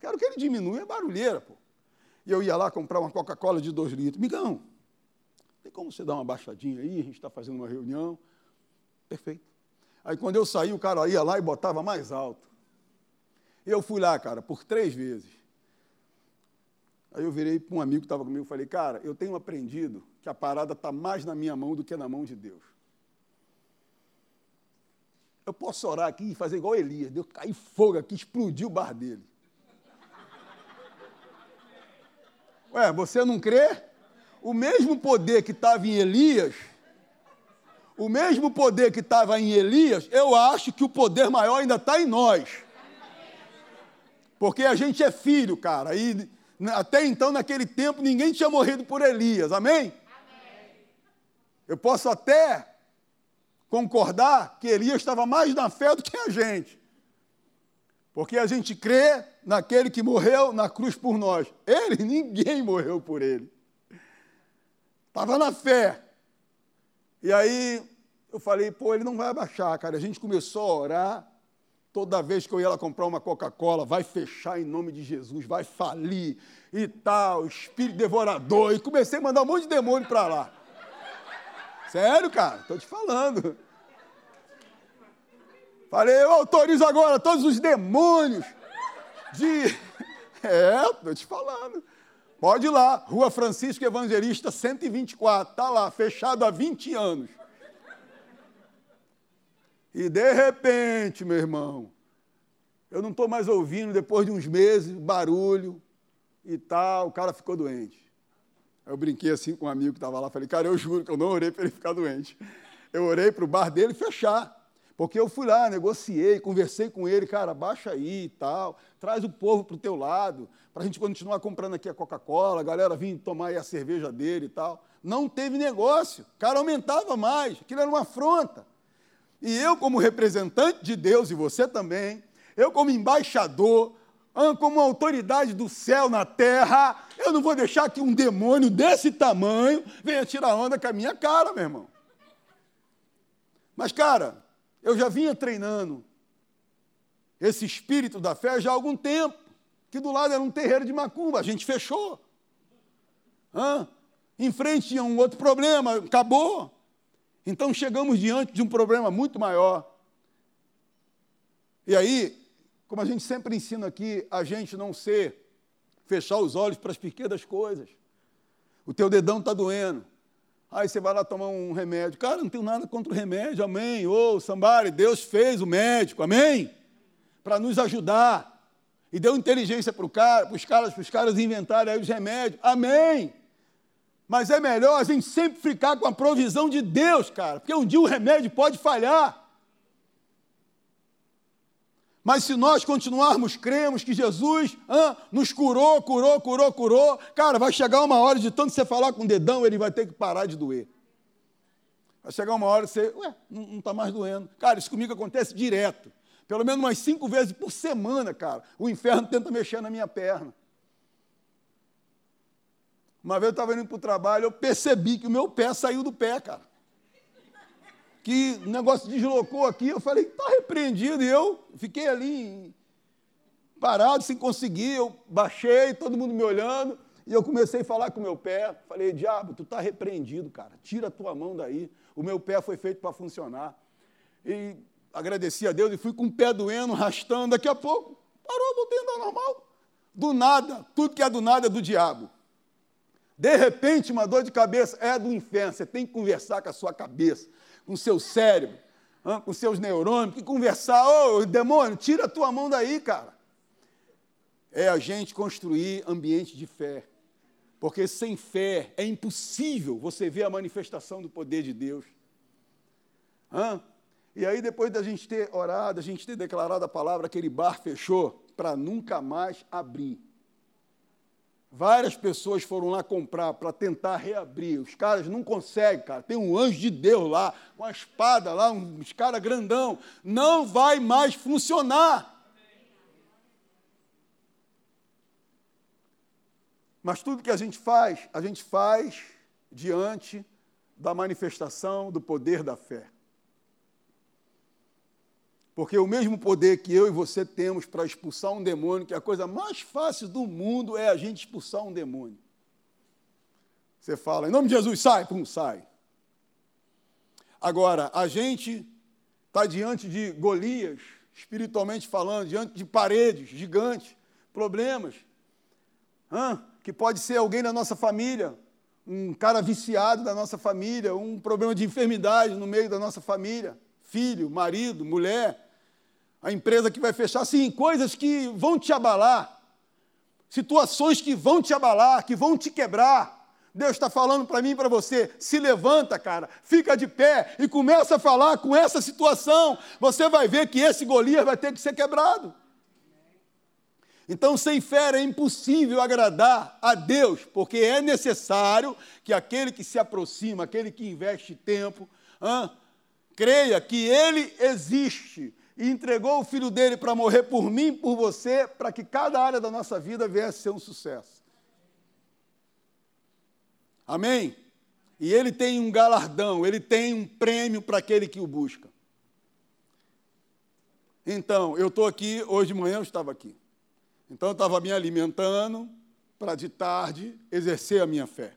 Quero que ele diminua a barulheira, pô. E eu ia lá comprar uma Coca-Cola de dois litros. Migão, tem como você dar uma baixadinha aí? A gente está fazendo uma reunião. Perfeito. Aí quando eu saí, o cara ia lá e botava mais alto. Eu fui lá, cara, por três vezes. Aí eu virei para um amigo que estava comigo e falei, cara, eu tenho aprendido que a parada está mais na minha mão do que na mão de Deus. eu posso orar aqui e fazer igual Elias, Deus cair fogo aqui, explodir o bar dele. Ué, você não crê? O mesmo poder que estava em Elias, o mesmo poder que estava em Elias, eu acho que o poder maior ainda está em nós. Porque a gente é filho, cara. E até então, naquele tempo, ninguém tinha morrido por Elias. Amém? Eu posso até concordar que Elias estava mais na fé do que a gente. Porque a gente crê naquele que morreu na cruz por nós. Ele, ninguém morreu por ele. Estava na fé. E aí eu falei, pô, ele não vai abaixar, cara. A gente começou a orar. Toda vez que eu ia lá comprar uma Coca-Cola, vai fechar em nome de Jesus, vai falir e tal, espírito devorador. E comecei a mandar um monte de demônio para lá. Sério, cara, estou te falando. Falei, eu autorizo agora todos os demônios de. É, estou te falando. Pode ir lá, Rua Francisco Evangelista 124, está lá, fechado há 20 anos. E de repente, meu irmão, eu não estou mais ouvindo, depois de uns meses, barulho e tal, o cara ficou doente. Eu brinquei assim com um amigo que estava lá, falei, cara, eu juro que eu não orei para ele ficar doente. Eu orei para o bar dele fechar. Porque eu fui lá, negociei, conversei com ele, cara, baixa aí e tal, traz o povo para o teu lado, para a gente continuar comprando aqui a Coca-Cola, a galera vir tomar aí a cerveja dele e tal. Não teve negócio, o cara aumentava mais, aquilo era uma afronta. E eu, como representante de Deus, e você também, eu, como embaixador, como autoridade do céu na terra, eu não vou deixar que um demônio desse tamanho venha tirar onda com a minha cara, meu irmão. Mas, cara, eu já vinha treinando esse espírito da fé já há algum tempo, que do lado era um terreiro de macumba, a gente fechou. Hã? Em frente tinha um outro problema, acabou. Então chegamos diante de um problema muito maior. E aí, como a gente sempre ensina aqui, a gente não ser, fechar os olhos para as pequenas coisas. O teu dedão está doendo. Aí você vai lá tomar um remédio. Cara, não tenho nada contra o remédio, amém. Ô, oh, Sambari, Deus fez o médico, amém? Para nos ajudar. E deu inteligência para cara, os caras, para os caras inventarem aí os remédios, amém. Mas é melhor a gente sempre ficar com a provisão de Deus, cara, porque um dia o remédio pode falhar. Mas se nós continuarmos, cremos que Jesus ah, nos curou, curou, curou, curou, cara, vai chegar uma hora de tanto você falar com o dedão, ele vai ter que parar de doer. Vai chegar uma hora e você, ué, não está mais doendo. Cara, isso comigo acontece direto. Pelo menos umas cinco vezes por semana, cara. O inferno tenta mexer na minha perna. Uma vez eu estava indo para o trabalho, eu percebi que o meu pé saiu do pé, cara que o negócio deslocou aqui, eu falei, está repreendido, e eu fiquei ali parado, sem conseguir, eu baixei, todo mundo me olhando, e eu comecei a falar com o meu pé, falei, diabo, tu está repreendido, cara, tira a tua mão daí, o meu pé foi feito para funcionar. E agradeci a Deus e fui com o pé doendo, arrastando, daqui a pouco, parou, voltei a andar normal. Do nada, tudo que é do nada é do diabo. De repente, uma dor de cabeça é do inferno, você tem que conversar com a sua cabeça com seu cérebro, com seus neurônios, que conversar, ô oh, demônio, tira a tua mão daí, cara. É a gente construir ambiente de fé. Porque sem fé é impossível você ver a manifestação do poder de Deus. Hã? E aí, depois da gente ter orado, a gente ter declarado a palavra, aquele bar fechou para nunca mais abrir. Várias pessoas foram lá comprar para tentar reabrir. Os caras não conseguem, cara. Tem um anjo de Deus lá, com a espada lá, uns caras grandão. Não vai mais funcionar. Mas tudo que a gente faz, a gente faz diante da manifestação do poder da fé. Porque o mesmo poder que eu e você temos para expulsar um demônio, que é a coisa mais fácil do mundo é a gente expulsar um demônio. Você fala, em nome de Jesus, sai, pum, sai. Agora, a gente está diante de Golias, espiritualmente falando, diante de paredes gigantes, problemas, hã? que pode ser alguém da nossa família, um cara viciado da nossa família, um problema de enfermidade no meio da nossa família filho, marido, mulher, a empresa que vai fechar, sim, coisas que vão te abalar, situações que vão te abalar, que vão te quebrar. Deus está falando para mim e para você: se levanta, cara, fica de pé e começa a falar com essa situação. Você vai ver que esse Golias vai ter que ser quebrado. Então, sem fé é impossível agradar a Deus, porque é necessário que aquele que se aproxima, aquele que investe tempo, hã, creia que Ele existe e entregou o filho dele para morrer por mim, por você, para que cada área da nossa vida viesse a ser um sucesso. Amém? E ele tem um galardão, ele tem um prêmio para aquele que o busca. Então, eu estou aqui, hoje de manhã eu estava aqui. Então, eu estava me alimentando para de tarde exercer a minha fé.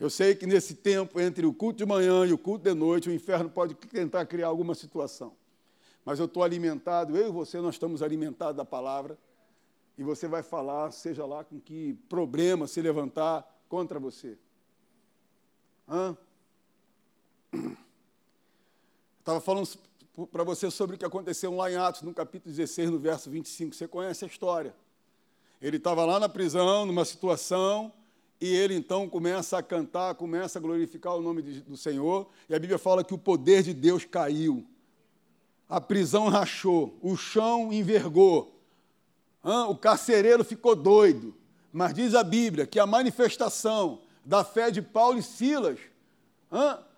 Eu sei que nesse tempo, entre o culto de manhã e o culto de noite, o inferno pode tentar criar alguma situação. Mas eu estou alimentado, eu e você, nós estamos alimentados da palavra. E você vai falar, seja lá com que problema se levantar contra você. Hã? Estava falando para você sobre o que aconteceu lá em Atos, no capítulo 16, no verso 25. Você conhece a história. Ele estava lá na prisão, numa situação, e ele então começa a cantar, começa a glorificar o nome de, do Senhor, e a Bíblia fala que o poder de Deus caiu. A prisão rachou, o chão envergou, o carcereiro ficou doido. Mas diz a Bíblia que a manifestação da fé de Paulo e Silas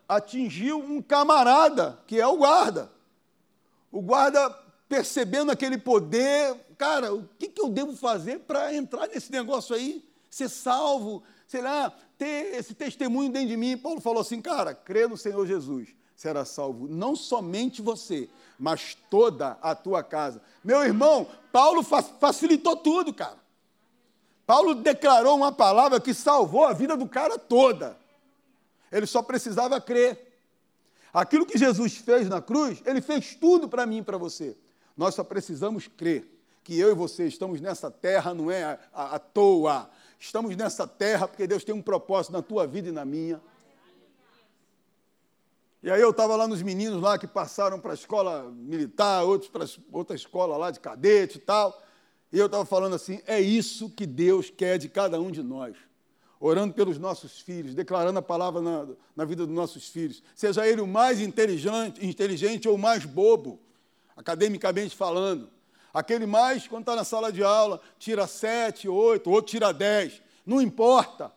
atingiu um camarada, que é o guarda. O guarda, percebendo aquele poder, cara, o que, eu devo fazer para entrar nesse negócio aí? Ser salvo, sei lá, ter esse testemunho dentro de mim. Paulo falou assim, cara, crê no Senhor Jesus, será salvo não somente você, mas toda a tua casa. Meu irmão, Paulo facilitou tudo, cara. Paulo declarou uma palavra que salvou a vida do cara toda. Ele só precisava crer. Aquilo que Jesus fez na cruz, ele fez tudo para mim e para você. Nós só precisamos crer que eu e você estamos nessa terra, não é à, toa. Estamos nessa terra porque Deus tem um propósito na tua vida e na minha. E aí eu estava lá nos meninos lá que passaram para a escola militar, outros para outra escola lá de cadete e tal. E eu estava falando assim: é isso que Deus quer de cada um de nós orando pelos nossos filhos, declarando a palavra na, na vida dos nossos filhos, seja ele o mais inteligente, inteligente ou o mais bobo, academicamente falando. Aquele mais, quando está na sala de aula, tira sete, oito, outro tira dez, não importa.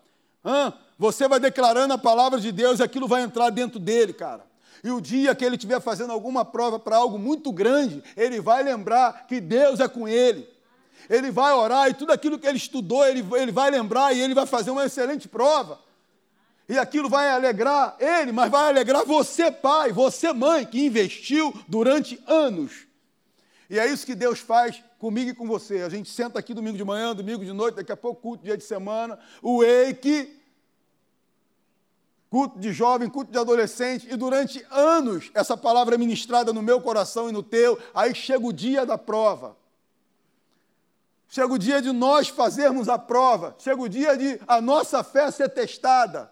Hã? Você vai declarando a palavra de Deus e aquilo vai entrar dentro dele, cara. E o dia que ele estiver fazendo alguma prova para algo muito grande, ele vai lembrar que Deus é com ele ele vai orar e tudo aquilo que ele estudou, ele, ele vai lembrar e ele vai fazer uma excelente prova. E aquilo vai alegrar ele, mas vai alegrar você, pai, você, mãe, que investiu durante anos. E é isso que Deus faz comigo e com você. A gente senta aqui domingo de manhã, domingo de noite, daqui a pouco culto, dia de semana, o EIC, culto de jovem, culto de adolescente, e durante anos essa palavra é ministrada no meu coração e no teu, aí chega o dia da prova. Chega o dia de nós fazermos a prova, chega o dia de a nossa fé ser testada.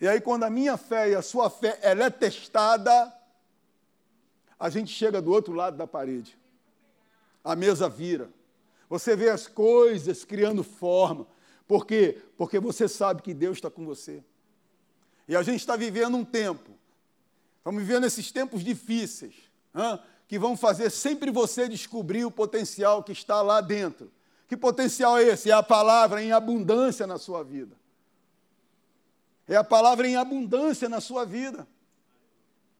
E aí, quando a minha fé e a sua fé ela é testada, a gente chega do outro lado da parede. A mesa vira. Você vê as coisas criando forma. Por quê? Porque você sabe que Deus está com você. E a gente está vivendo um tempo. Estamos vivendo esses tempos difíceis. Hein? que vão fazer sempre você descobrir o potencial que está lá dentro. Que potencial é esse? É a palavra em abundância na sua vida. É a palavra em abundância na sua vida.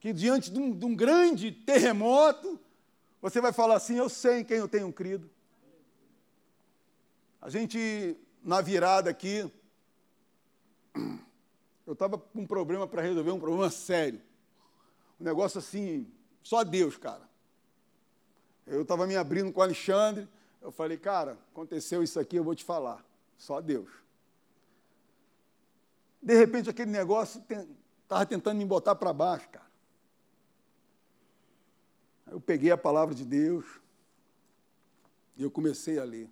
Que diante de um, de um grande terremoto, você vai falar assim: Eu sei em quem eu tenho crido. A gente, na virada aqui, eu estava com um problema para resolver, um problema sério. Um negócio assim, só Deus, cara. Eu estava me abrindo com o Alexandre, eu falei, cara, aconteceu isso aqui, eu vou te falar. Só Deus. De repente, aquele negócio estava tentando me botar para baixo, cara. Eu peguei a palavra de Deus e eu comecei a ler.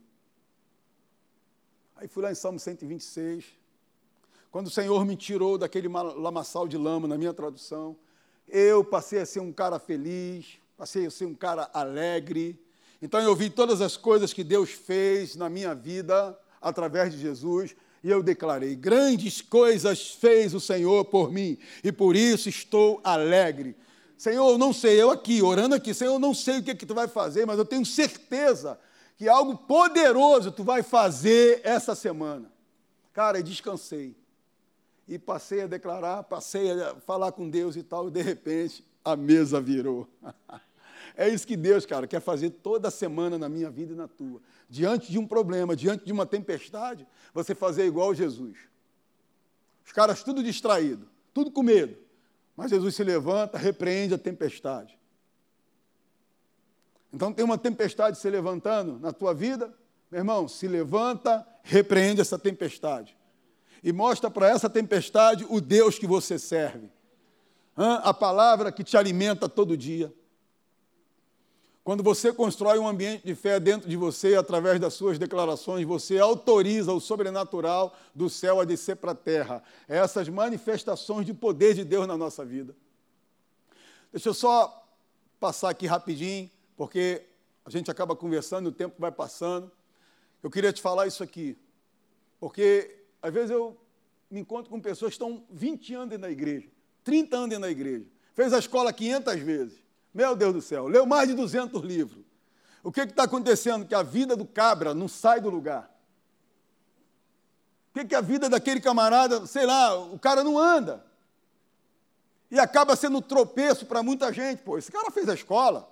Aí fui lá em Salmo 126. Quando o Senhor me tirou daquele lamaçal de lama, na minha tradução, eu passei a ser um cara feliz, passei a ser um cara alegre. Então eu vi todas as coisas que Deus fez na minha vida através de Jesus e eu declarei: grandes coisas fez o Senhor por mim e por isso estou alegre. Senhor, eu não sei, eu aqui, orando aqui, Senhor, eu não sei o que, é que tu vai fazer, mas eu tenho certeza que algo poderoso tu vai fazer essa semana. Cara, descansei. E passei a declarar, passei a falar com Deus e tal, e de repente a mesa virou. É isso que Deus, cara, quer fazer toda semana na minha vida e na tua. Diante de um problema, diante de uma tempestade, você fazer igual Jesus. Os caras tudo distraído, tudo com medo. Mas Jesus se levanta, repreende a tempestade. Então tem uma tempestade se levantando na tua vida, meu irmão, se levanta, repreende essa tempestade. E mostra para essa tempestade o Deus que você serve. A palavra que te alimenta todo dia. Quando você constrói um ambiente de fé dentro de você, através das suas declarações, você autoriza o sobrenatural do céu a descer para a terra. É essas manifestações de poder de Deus na nossa vida. Deixa eu só passar aqui rapidinho, porque a gente acaba conversando, o tempo vai passando. Eu queria te falar isso aqui, porque às vezes eu me encontro com pessoas que estão 20 anos da igreja, 30 anos da igreja, fez a escola 500 vezes, meu Deus do céu, leu mais de 200 livros. O que está acontecendo? Que a vida do cabra não sai do lugar. O que, que a vida daquele camarada, sei lá, o cara não anda. E acaba sendo tropeço para muita gente. Pô, esse cara fez a escola.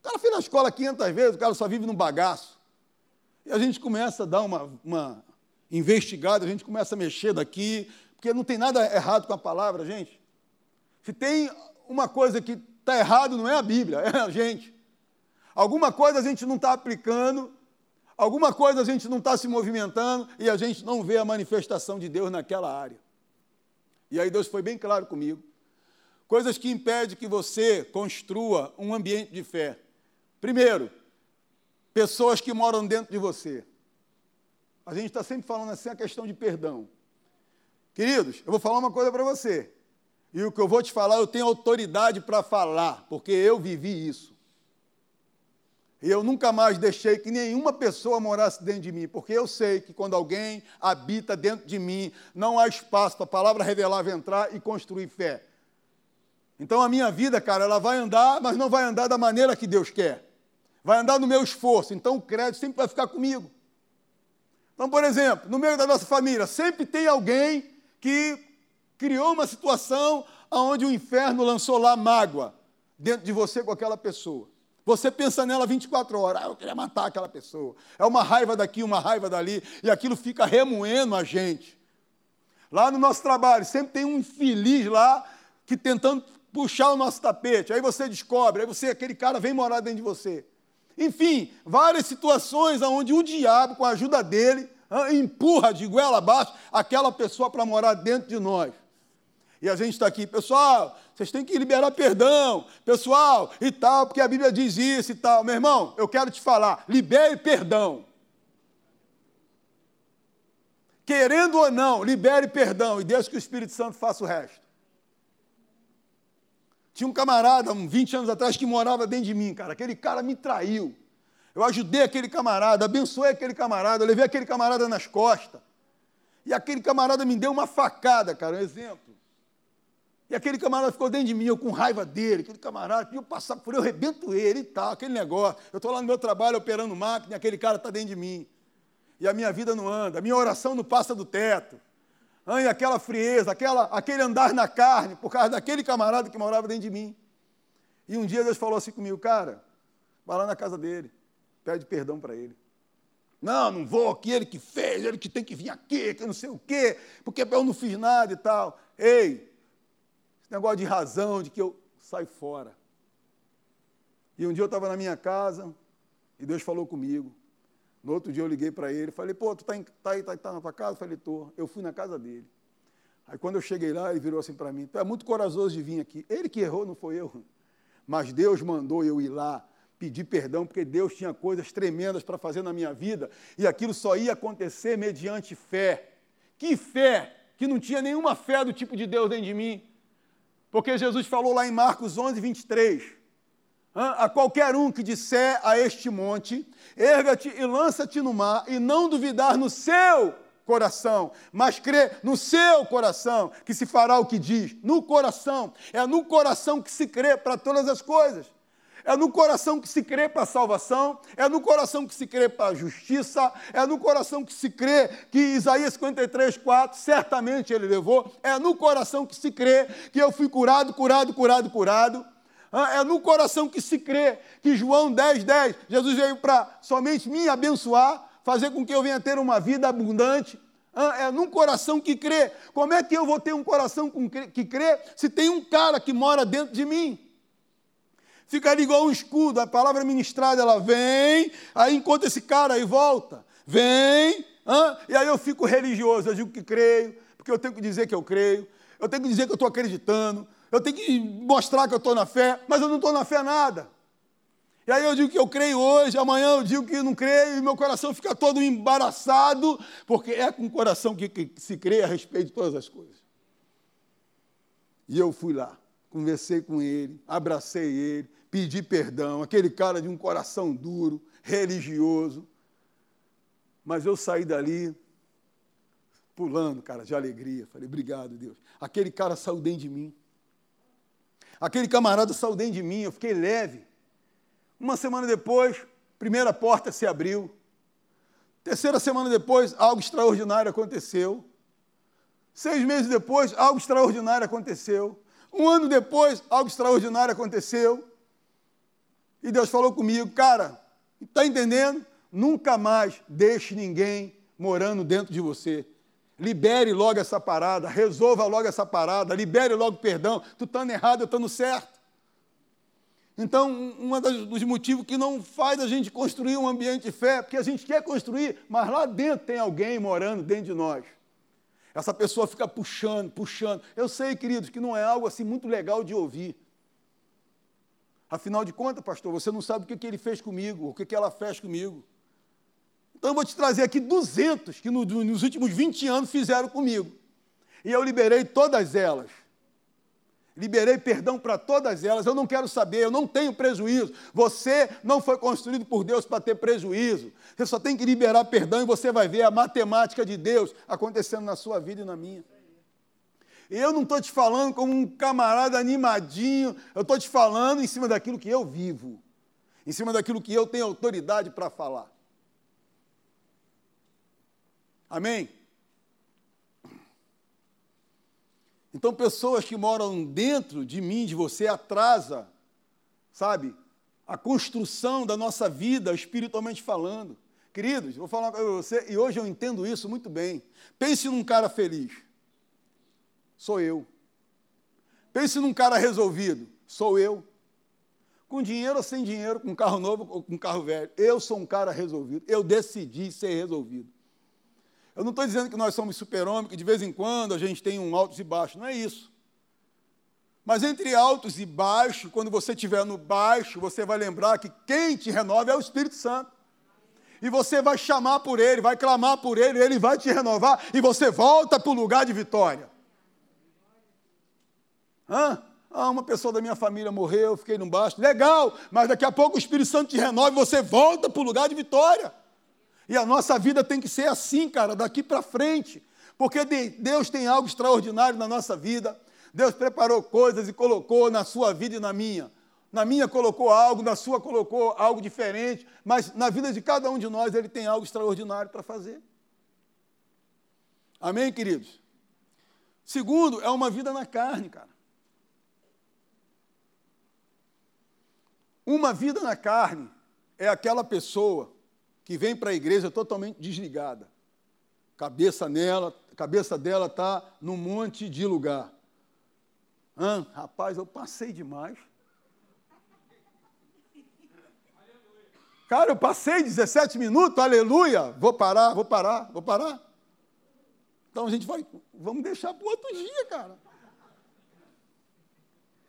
O cara fez a escola 500 vezes, o cara só vive num bagaço. E a gente começa a dar uma, uma investigada, a gente começa a mexer daqui, porque não tem nada errado com a palavra, gente. Se tem uma coisa que está errado não é a Bíblia, é a gente. Alguma coisa a gente não está aplicando, alguma coisa a gente não está se movimentando e a gente não vê a manifestação de Deus naquela área. E aí Deus foi bem claro comigo. Coisas que impedem que você construa um ambiente de fé. Primeiro, pessoas que moram dentro de você. A gente está sempre falando assim a questão de perdão. Queridos, eu vou falar uma coisa para você. E o que eu vou te falar, eu tenho autoridade para falar, porque eu vivi isso. E eu nunca mais deixei que nenhuma pessoa morasse dentro de mim, porque eu sei que quando alguém habita dentro de mim, não há espaço para a palavra revelável entrar e construir fé. Então a minha vida, cara, ela vai andar, mas não vai andar da maneira que Deus quer. Vai andar no meu esforço. Então o crédito sempre vai ficar comigo. Então, por exemplo, no meio da nossa família, sempre tem alguém que criou uma situação onde o inferno lançou lá mágoa dentro de você com aquela pessoa. Você pensa nela 24 horas, ah, eu queria matar aquela pessoa. É uma raiva daqui, uma raiva dali, e aquilo fica remoendo a gente. Lá no nosso trabalho, sempre tem um infeliz lá que tentando puxar o nosso tapete. Aí você descobre, aí você, aquele cara vem morar dentro de você. Enfim, várias situações onde o diabo, com a ajuda dele, empurra de goela abaixo aquela pessoa para morar dentro de nós. E a gente está aqui, pessoal, vocês têm que liberar perdão, pessoal, e tal, porque a Bíblia diz isso e tal. Meu irmão, eu quero te falar, libere perdão. Querendo ou não, libere perdão e deixe que o Espírito Santo faça o resto. Tinha um camarada, uns 20 anos atrás, que morava dentro de mim, cara. Aquele cara me traiu. Eu ajudei aquele camarada, abençoei aquele camarada, levei aquele camarada nas costas. E aquele camarada me deu uma facada, cara, um exemplo. E aquele camarada ficou dentro de mim, eu com raiva dele, aquele camarada pediu passar por eu, rebento ele e tal, aquele negócio. Eu estou lá no meu trabalho operando máquina aquele cara está dentro de mim. E a minha vida não anda, a minha oração não passa do teto. E aquela frieza, aquela, aquele andar na carne, por causa daquele camarada que morava dentro de mim. E um dia Deus falou assim comigo, cara, vai lá na casa dele, pede perdão para ele. Não, não vou, que ele que fez, ele que tem que vir aqui, que não sei o quê, porque eu não fiz nada e tal. Ei, negócio de razão, de que eu saio fora. E um dia eu estava na minha casa e Deus falou comigo. No outro dia eu liguei para ele, falei, pô, tu está tá aí, tá, tá na tua casa? falei, tô. Eu fui na casa dele. Aí quando eu cheguei lá, ele virou assim para mim, tu é muito corajoso de vir aqui. Ele que errou, não foi eu. Mas Deus mandou eu ir lá pedir perdão, porque Deus tinha coisas tremendas para fazer na minha vida, e aquilo só ia acontecer mediante fé. Que fé! Que não tinha nenhuma fé do tipo de Deus dentro de mim. Porque Jesus falou lá em Marcos 11, 23. A qualquer um que disser a este monte, erga-te e lança-te no mar, e não duvidar no seu coração, mas crer no seu coração que se fará o que diz. No coração. É no coração que se crê para todas as coisas. É no coração que se crê para a salvação, é no coração que se crê para a justiça, é no coração que se crê que Isaías 53, 4, certamente ele levou, é no coração que se crê que eu fui curado, curado, curado, curado. É no coração que se crê que João 10, 10, Jesus veio para somente me abençoar, fazer com que eu venha ter uma vida abundante. É num coração que crê. Como é que eu vou ter um coração que crê se tem um cara que mora dentro de mim? ficaria igual um escudo. A palavra ministrada, ela vem, aí encontra esse cara e volta. Vem, e aí eu fico religioso, eu digo que creio, porque eu tenho que dizer que eu creio, eu tenho que dizer que eu estou acreditando, eu tenho que mostrar que eu estou na fé, mas eu não estou na fé nada. E aí eu digo que eu creio hoje, amanhã eu digo que não creio, e meu coração fica todo embaraçado, porque é com o coração que, que se crê a respeito de todas as coisas. E eu fui lá, conversei com ele, abracei ele, pedir perdão, aquele cara de um coração duro, religioso. Mas eu saí dali pulando, cara, de alegria. Falei, obrigado, Deus. Aquele cara saiu dentro de mim. Aquele camarada saiu dentro de mim, eu fiquei leve. Uma semana depois, primeira porta se abriu. Terceira semana depois, algo extraordinário aconteceu. Seis meses depois, algo extraordinário aconteceu. Um ano depois, algo extraordinário aconteceu. E Deus falou comigo, cara, está entendendo? Nunca mais deixe ninguém morando dentro de você. Libere logo essa parada, resolva logo essa parada, libere logo perdão. Tu estando errado, eu estando certo. Então, um dos motivos que não faz a gente construir um ambiente de fé, porque a gente quer construir, mas lá dentro tem alguém morando dentro de nós. Essa pessoa fica puxando, puxando. Eu sei, queridos, que não é algo assim muito legal de ouvir. Afinal de contas, pastor, você não sabe o que, que ele fez comigo, o que, que ela fez comigo. Então eu vou te trazer aqui 200 que no, nos últimos 20 anos fizeram comigo. E eu liberei todas elas. Liberei perdão para todas elas. Eu não quero saber, eu não tenho prejuízo. Você não foi construído por Deus para ter prejuízo. Você só tem que liberar perdão e você vai ver a matemática de Deus acontecendo na sua vida e na minha. E eu não estou te falando como um camarada animadinho, eu estou te falando em cima daquilo que eu vivo, em cima daquilo que eu tenho autoridade para falar. Amém? Então, pessoas que moram dentro de mim, de você, atrasa, sabe, a construção da nossa vida, espiritualmente falando. Queridos, vou falar para você, e hoje eu entendo isso muito bem. Pense num cara feliz sou eu. Pense num cara resolvido, sou eu. Com dinheiro ou sem dinheiro, com carro novo ou com carro velho, eu sou um cara resolvido. Eu decidi ser resolvido. Eu não estou dizendo que nós somos super-homens, que de vez em quando a gente tem um altos e baixos, não é isso. Mas entre altos e baixos, quando você estiver no baixo, você vai lembrar que quem te renova é o Espírito Santo. E você vai chamar por ele, vai clamar por ele, ele vai te renovar e você volta para o lugar de vitória. Hã? Ah, uma pessoa da minha família morreu, fiquei no baixo. Legal, mas daqui a pouco o Espírito Santo te renova e você volta para o lugar de vitória. E a nossa vida tem que ser assim, cara, daqui para frente. Porque Deus tem algo extraordinário na nossa vida. Deus preparou coisas e colocou na sua vida e na minha. Na minha colocou algo, na sua colocou algo diferente, mas na vida de cada um de nós ele tem algo extraordinário para fazer. Amém, queridos? Segundo, é uma vida na carne, cara. Uma vida na carne é aquela pessoa que vem para a igreja totalmente desligada. Cabeça nela, cabeça dela está num monte de lugar. Hã? Rapaz, eu passei demais. Cara, eu passei 17 minutos, aleluia. Vou parar, vou parar, vou parar. Então a gente vai, vamos deixar para o outro dia, cara.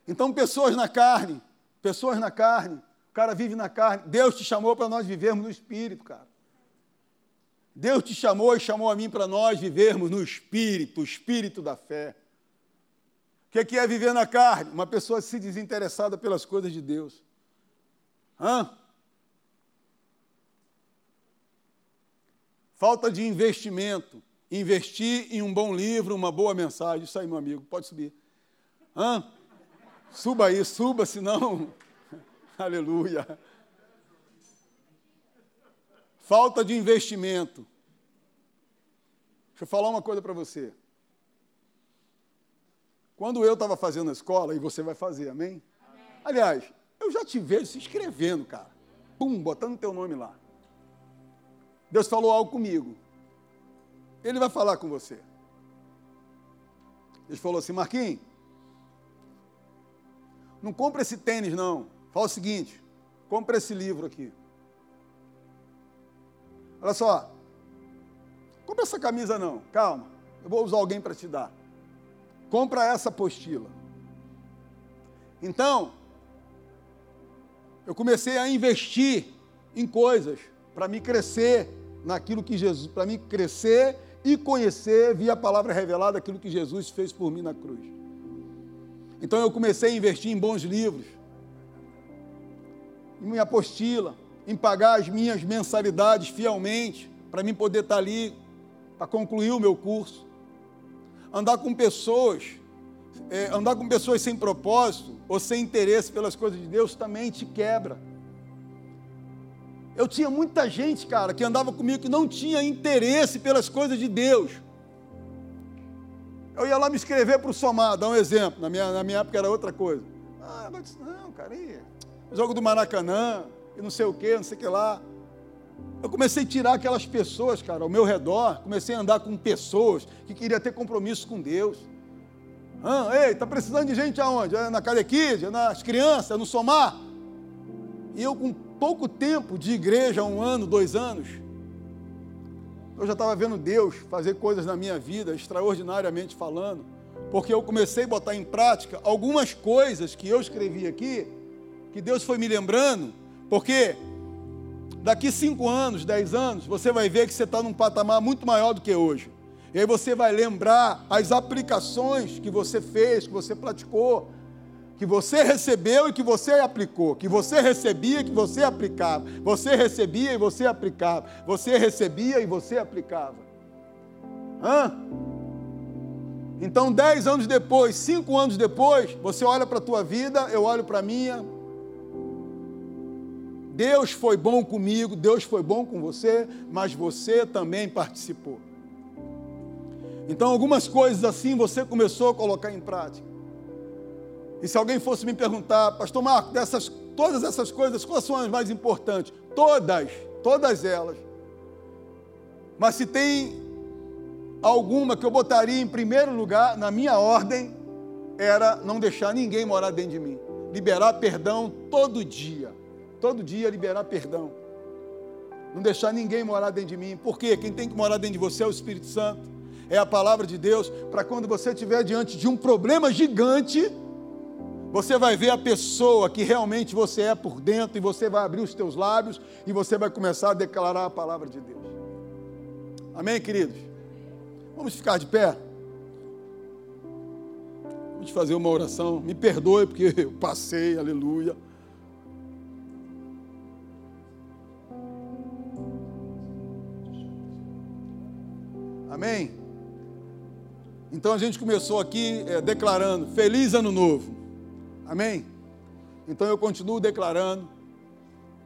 Então, pessoas na carne Pessoas na carne, o cara vive na carne. Deus te chamou para nós vivermos no espírito, cara. Deus te chamou e chamou a mim para nós vivermos no espírito, o espírito da fé. O que é viver na carne? Uma pessoa se desinteressada pelas coisas de Deus. Hã? Falta de investimento. Investir em um bom livro, uma boa mensagem. Isso aí, meu amigo, pode subir. Hã? Suba aí, suba, senão. Aleluia. Falta de investimento. Deixa eu falar uma coisa para você. Quando eu estava fazendo a escola, e você vai fazer, amém? amém? Aliás, eu já te vejo se inscrevendo, cara. Pum, botando teu nome lá. Deus falou algo comigo. Ele vai falar com você. Ele falou assim, Marquinhos, não compra esse tênis, não. Fala o seguinte, compra esse livro aqui. Olha só, compra essa camisa não, calma, eu vou usar alguém para te dar. Compra essa apostila. Então, eu comecei a investir em coisas para me crescer naquilo que Jesus, para me crescer e conhecer via a palavra revelada aquilo que Jesus fez por mim na cruz. Então eu comecei a investir em bons livros, em minha apostila, em pagar as minhas mensalidades fielmente, para mim poder estar ali, para concluir o meu curso. Andar com pessoas, é, andar com pessoas sem propósito ou sem interesse pelas coisas de Deus também te quebra. Eu tinha muita gente, cara, que andava comigo que não tinha interesse pelas coisas de Deus. Eu ia lá me inscrever para o Somar, dar um exemplo. Na minha, na minha época era outra coisa. Ah, mas não, cara, e jogo do Maracanã, e não sei o que, não sei o que lá. Eu comecei a tirar aquelas pessoas, cara, ao meu redor, comecei a andar com pessoas que queriam ter compromisso com Deus. Ah, ei, tá precisando de gente aonde? É na Cadequide, é nas crianças, no Somar. E eu, com pouco tempo de igreja, um ano, dois anos, eu já estava vendo Deus fazer coisas na minha vida, extraordinariamente falando, porque eu comecei a botar em prática algumas coisas que eu escrevi aqui, que Deus foi me lembrando, porque daqui cinco anos, dez anos, você vai ver que você está num patamar muito maior do que hoje. E aí você vai lembrar as aplicações que você fez, que você praticou, que você recebeu e que você aplicou, que você recebia e que você aplicava, você recebia e você aplicava, você recebia e você aplicava. Hã? Então, dez anos depois, cinco anos depois, você olha para a tua vida, eu olho para a minha. Deus foi bom comigo, Deus foi bom com você, mas você também participou. Então, algumas coisas assim você começou a colocar em prática. E se alguém fosse me perguntar, Pastor Marco, dessas, todas essas coisas, quais são as mais importantes? Todas, todas elas. Mas se tem alguma que eu botaria em primeiro lugar, na minha ordem, era não deixar ninguém morar dentro de mim. Liberar perdão todo dia. Todo dia liberar perdão. Não deixar ninguém morar dentro de mim. Por quê? Quem tem que morar dentro de você é o Espírito Santo. É a palavra de Deus. Para quando você estiver diante de um problema gigante, você vai ver a pessoa que realmente você é por dentro e você vai abrir os teus lábios e você vai começar a declarar a palavra de Deus. Amém, queridos? Vamos ficar de pé? Vamos fazer uma oração. Me perdoe porque eu passei, aleluia. Amém? Então a gente começou aqui é, declarando: Feliz Ano Novo. Amém? Então eu continuo declarando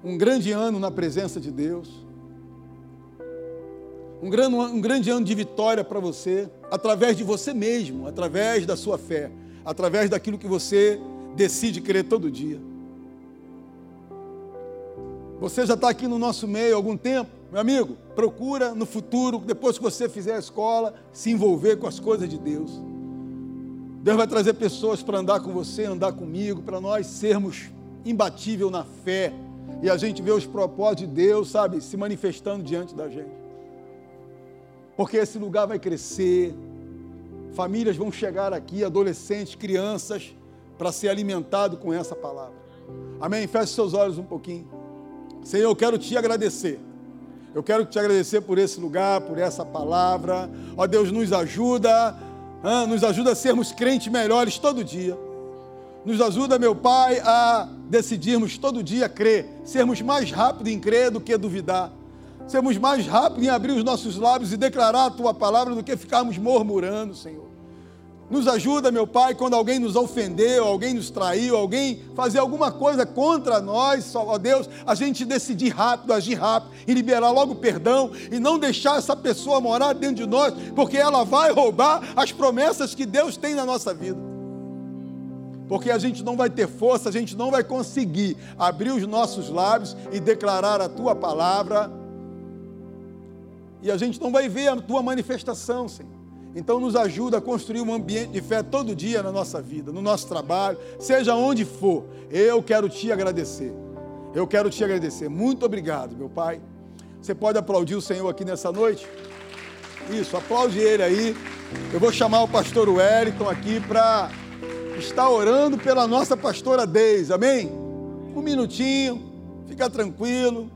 um grande ano na presença de Deus, um grande, um grande ano de vitória para você, através de você mesmo, através da sua fé, através daquilo que você decide crer todo dia. Você já está aqui no nosso meio há algum tempo, meu amigo, procura no futuro, depois que você fizer a escola, se envolver com as coisas de Deus. Deus vai trazer pessoas para andar com você, andar comigo, para nós sermos imbatível na fé e a gente ver os propósitos de Deus, sabe, se manifestando diante da gente. Porque esse lugar vai crescer, famílias vão chegar aqui, adolescentes, crianças, para ser alimentado com essa palavra. Amém? Feche seus olhos um pouquinho. Senhor, eu quero te agradecer. Eu quero te agradecer por esse lugar, por essa palavra. Ó Deus, nos ajuda nos ajuda a sermos crentes melhores todo dia. Nos ajuda, meu Pai, a decidirmos todo dia crer, sermos mais rápidos em crer do que duvidar, sermos mais rápidos em abrir os nossos lábios e declarar a tua palavra do que ficarmos murmurando, Senhor. Nos ajuda, meu Pai, quando alguém nos ofendeu, alguém nos traiu, alguém fazer alguma coisa contra nós, ó Deus, a gente decidir rápido, agir rápido e liberar logo perdão e não deixar essa pessoa morar dentro de nós, porque ela vai roubar as promessas que Deus tem na nossa vida. Porque a gente não vai ter força, a gente não vai conseguir abrir os nossos lábios e declarar a tua palavra, e a gente não vai ver a tua manifestação, Senhor. Então nos ajuda a construir um ambiente de fé todo dia na nossa vida, no nosso trabalho, seja onde for. Eu quero te agradecer. Eu quero te agradecer. Muito obrigado, meu Pai. Você pode aplaudir o Senhor aqui nessa noite? Isso, aplaude ele aí. Eu vou chamar o pastor Wellington aqui para estar orando pela nossa pastora Deise, amém? Um minutinho, fica tranquilo.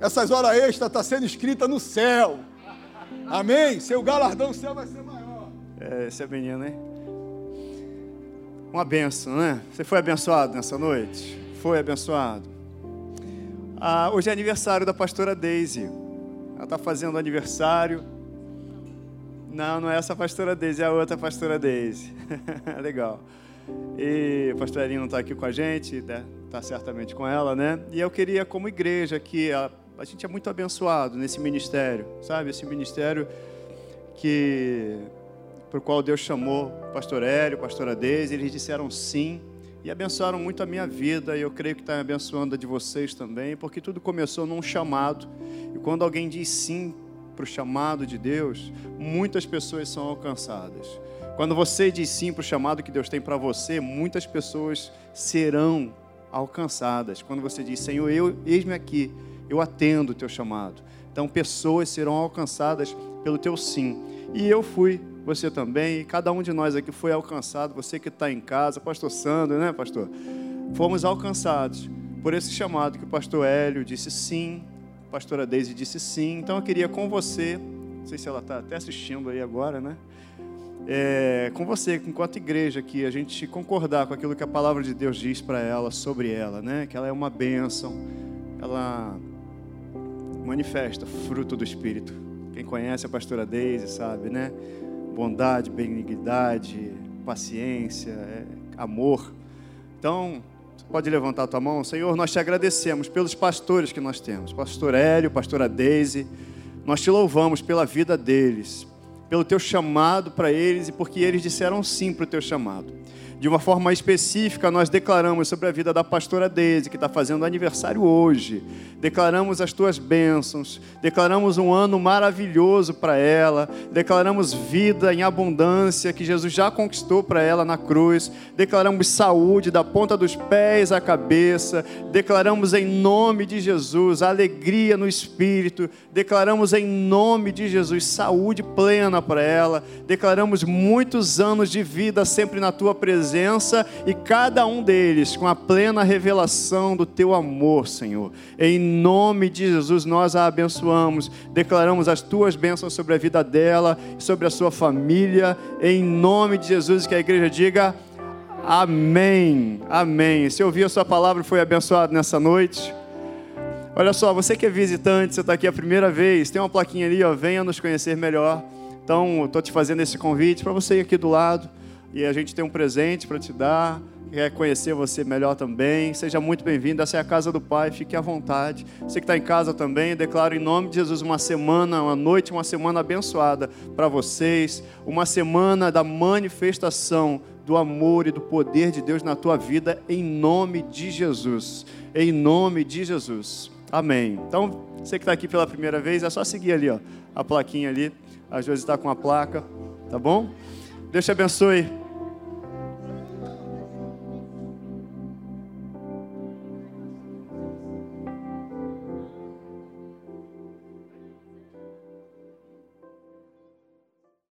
Essas horas extras estão tá sendo escritas no céu. Amém? Seu galardão céu vai ser maior. É, esse é menino, hein? Uma benção, né? Você foi abençoado nessa noite? Foi abençoado. Ah, hoje é aniversário da pastora Daisy. Ela está fazendo aniversário. Não, não é essa pastora Daisy, é a outra pastora Daisy. Legal. E o pastor Elinho não está aqui com a gente, está né? certamente com ela, né? E eu queria, como igreja, que a, a gente é muito abençoado nesse ministério, sabe? Esse ministério que para o qual Deus chamou pastor Hélio, pastora Deise, eles disseram sim e abençoaram muito a minha vida e eu creio que está abençoando a de vocês também, porque tudo começou num chamado e quando alguém diz sim para o chamado de Deus, muitas pessoas são alcançadas. Quando você diz sim para o chamado que Deus tem para você, muitas pessoas serão alcançadas. Quando você diz, Senhor, eu eis-me aqui, eu atendo o teu chamado. Então, pessoas serão alcançadas pelo teu sim. E eu fui você também, cada um de nós aqui foi alcançado, você que está em casa, pastor Sandro, né, pastor? Fomos alcançados por esse chamado que o pastor Hélio disse sim, a pastora Deise disse sim. Então eu queria com você, não sei se ela está até assistindo aí agora, né? É, com você, enquanto igreja aqui, a gente concordar com aquilo que a palavra de Deus diz para ela, sobre ela, né? Que ela é uma bênção, ela manifesta fruto do Espírito. Quem conhece a pastora Deise sabe, né? Bondade, benignidade, paciência, é, amor. Então, pode levantar a tua mão. Senhor, nós te agradecemos pelos pastores que nós temos. Pastor Hélio, pastora Deise. Nós te louvamos pela vida deles, pelo teu chamado para eles e porque eles disseram sim para o teu chamado. De uma forma específica, nós declaramos sobre a vida da pastora Deise, que está fazendo aniversário hoje. Declaramos as tuas bênçãos, declaramos um ano maravilhoso para ela, declaramos vida em abundância que Jesus já conquistou para ela na cruz, declaramos saúde da ponta dos pés à cabeça, declaramos em nome de Jesus alegria no espírito, declaramos em nome de Jesus saúde plena para ela, declaramos muitos anos de vida sempre na tua presença presença e cada um deles com a plena revelação do teu amor, Senhor. Em nome de Jesus, nós a abençoamos, declaramos as tuas bênçãos sobre a vida dela, sobre a sua família, em nome de Jesus, que a igreja diga. Amém, amém. Se ouviu a sua palavra foi abençoado nessa noite. Olha só, você que é visitante, você está aqui a primeira vez, tem uma plaquinha ali, ó, venha nos conhecer melhor. Então, estou te fazendo esse convite para você ir aqui do lado e a gente tem um presente para te dar. Quer conhecer você melhor também? Seja muito bem-vindo. Essa é a casa do Pai, fique à vontade. Você que está em casa também, declaro em nome de Jesus uma semana, uma noite, uma semana abençoada para vocês. Uma semana da manifestação do amor e do poder de Deus na tua vida, em nome de Jesus. Em nome de Jesus. Amém. Então, você que está aqui pela primeira vez, é só seguir ali, ó, a plaquinha ali. Às vezes está com a placa, tá bom? Deus te abençoe.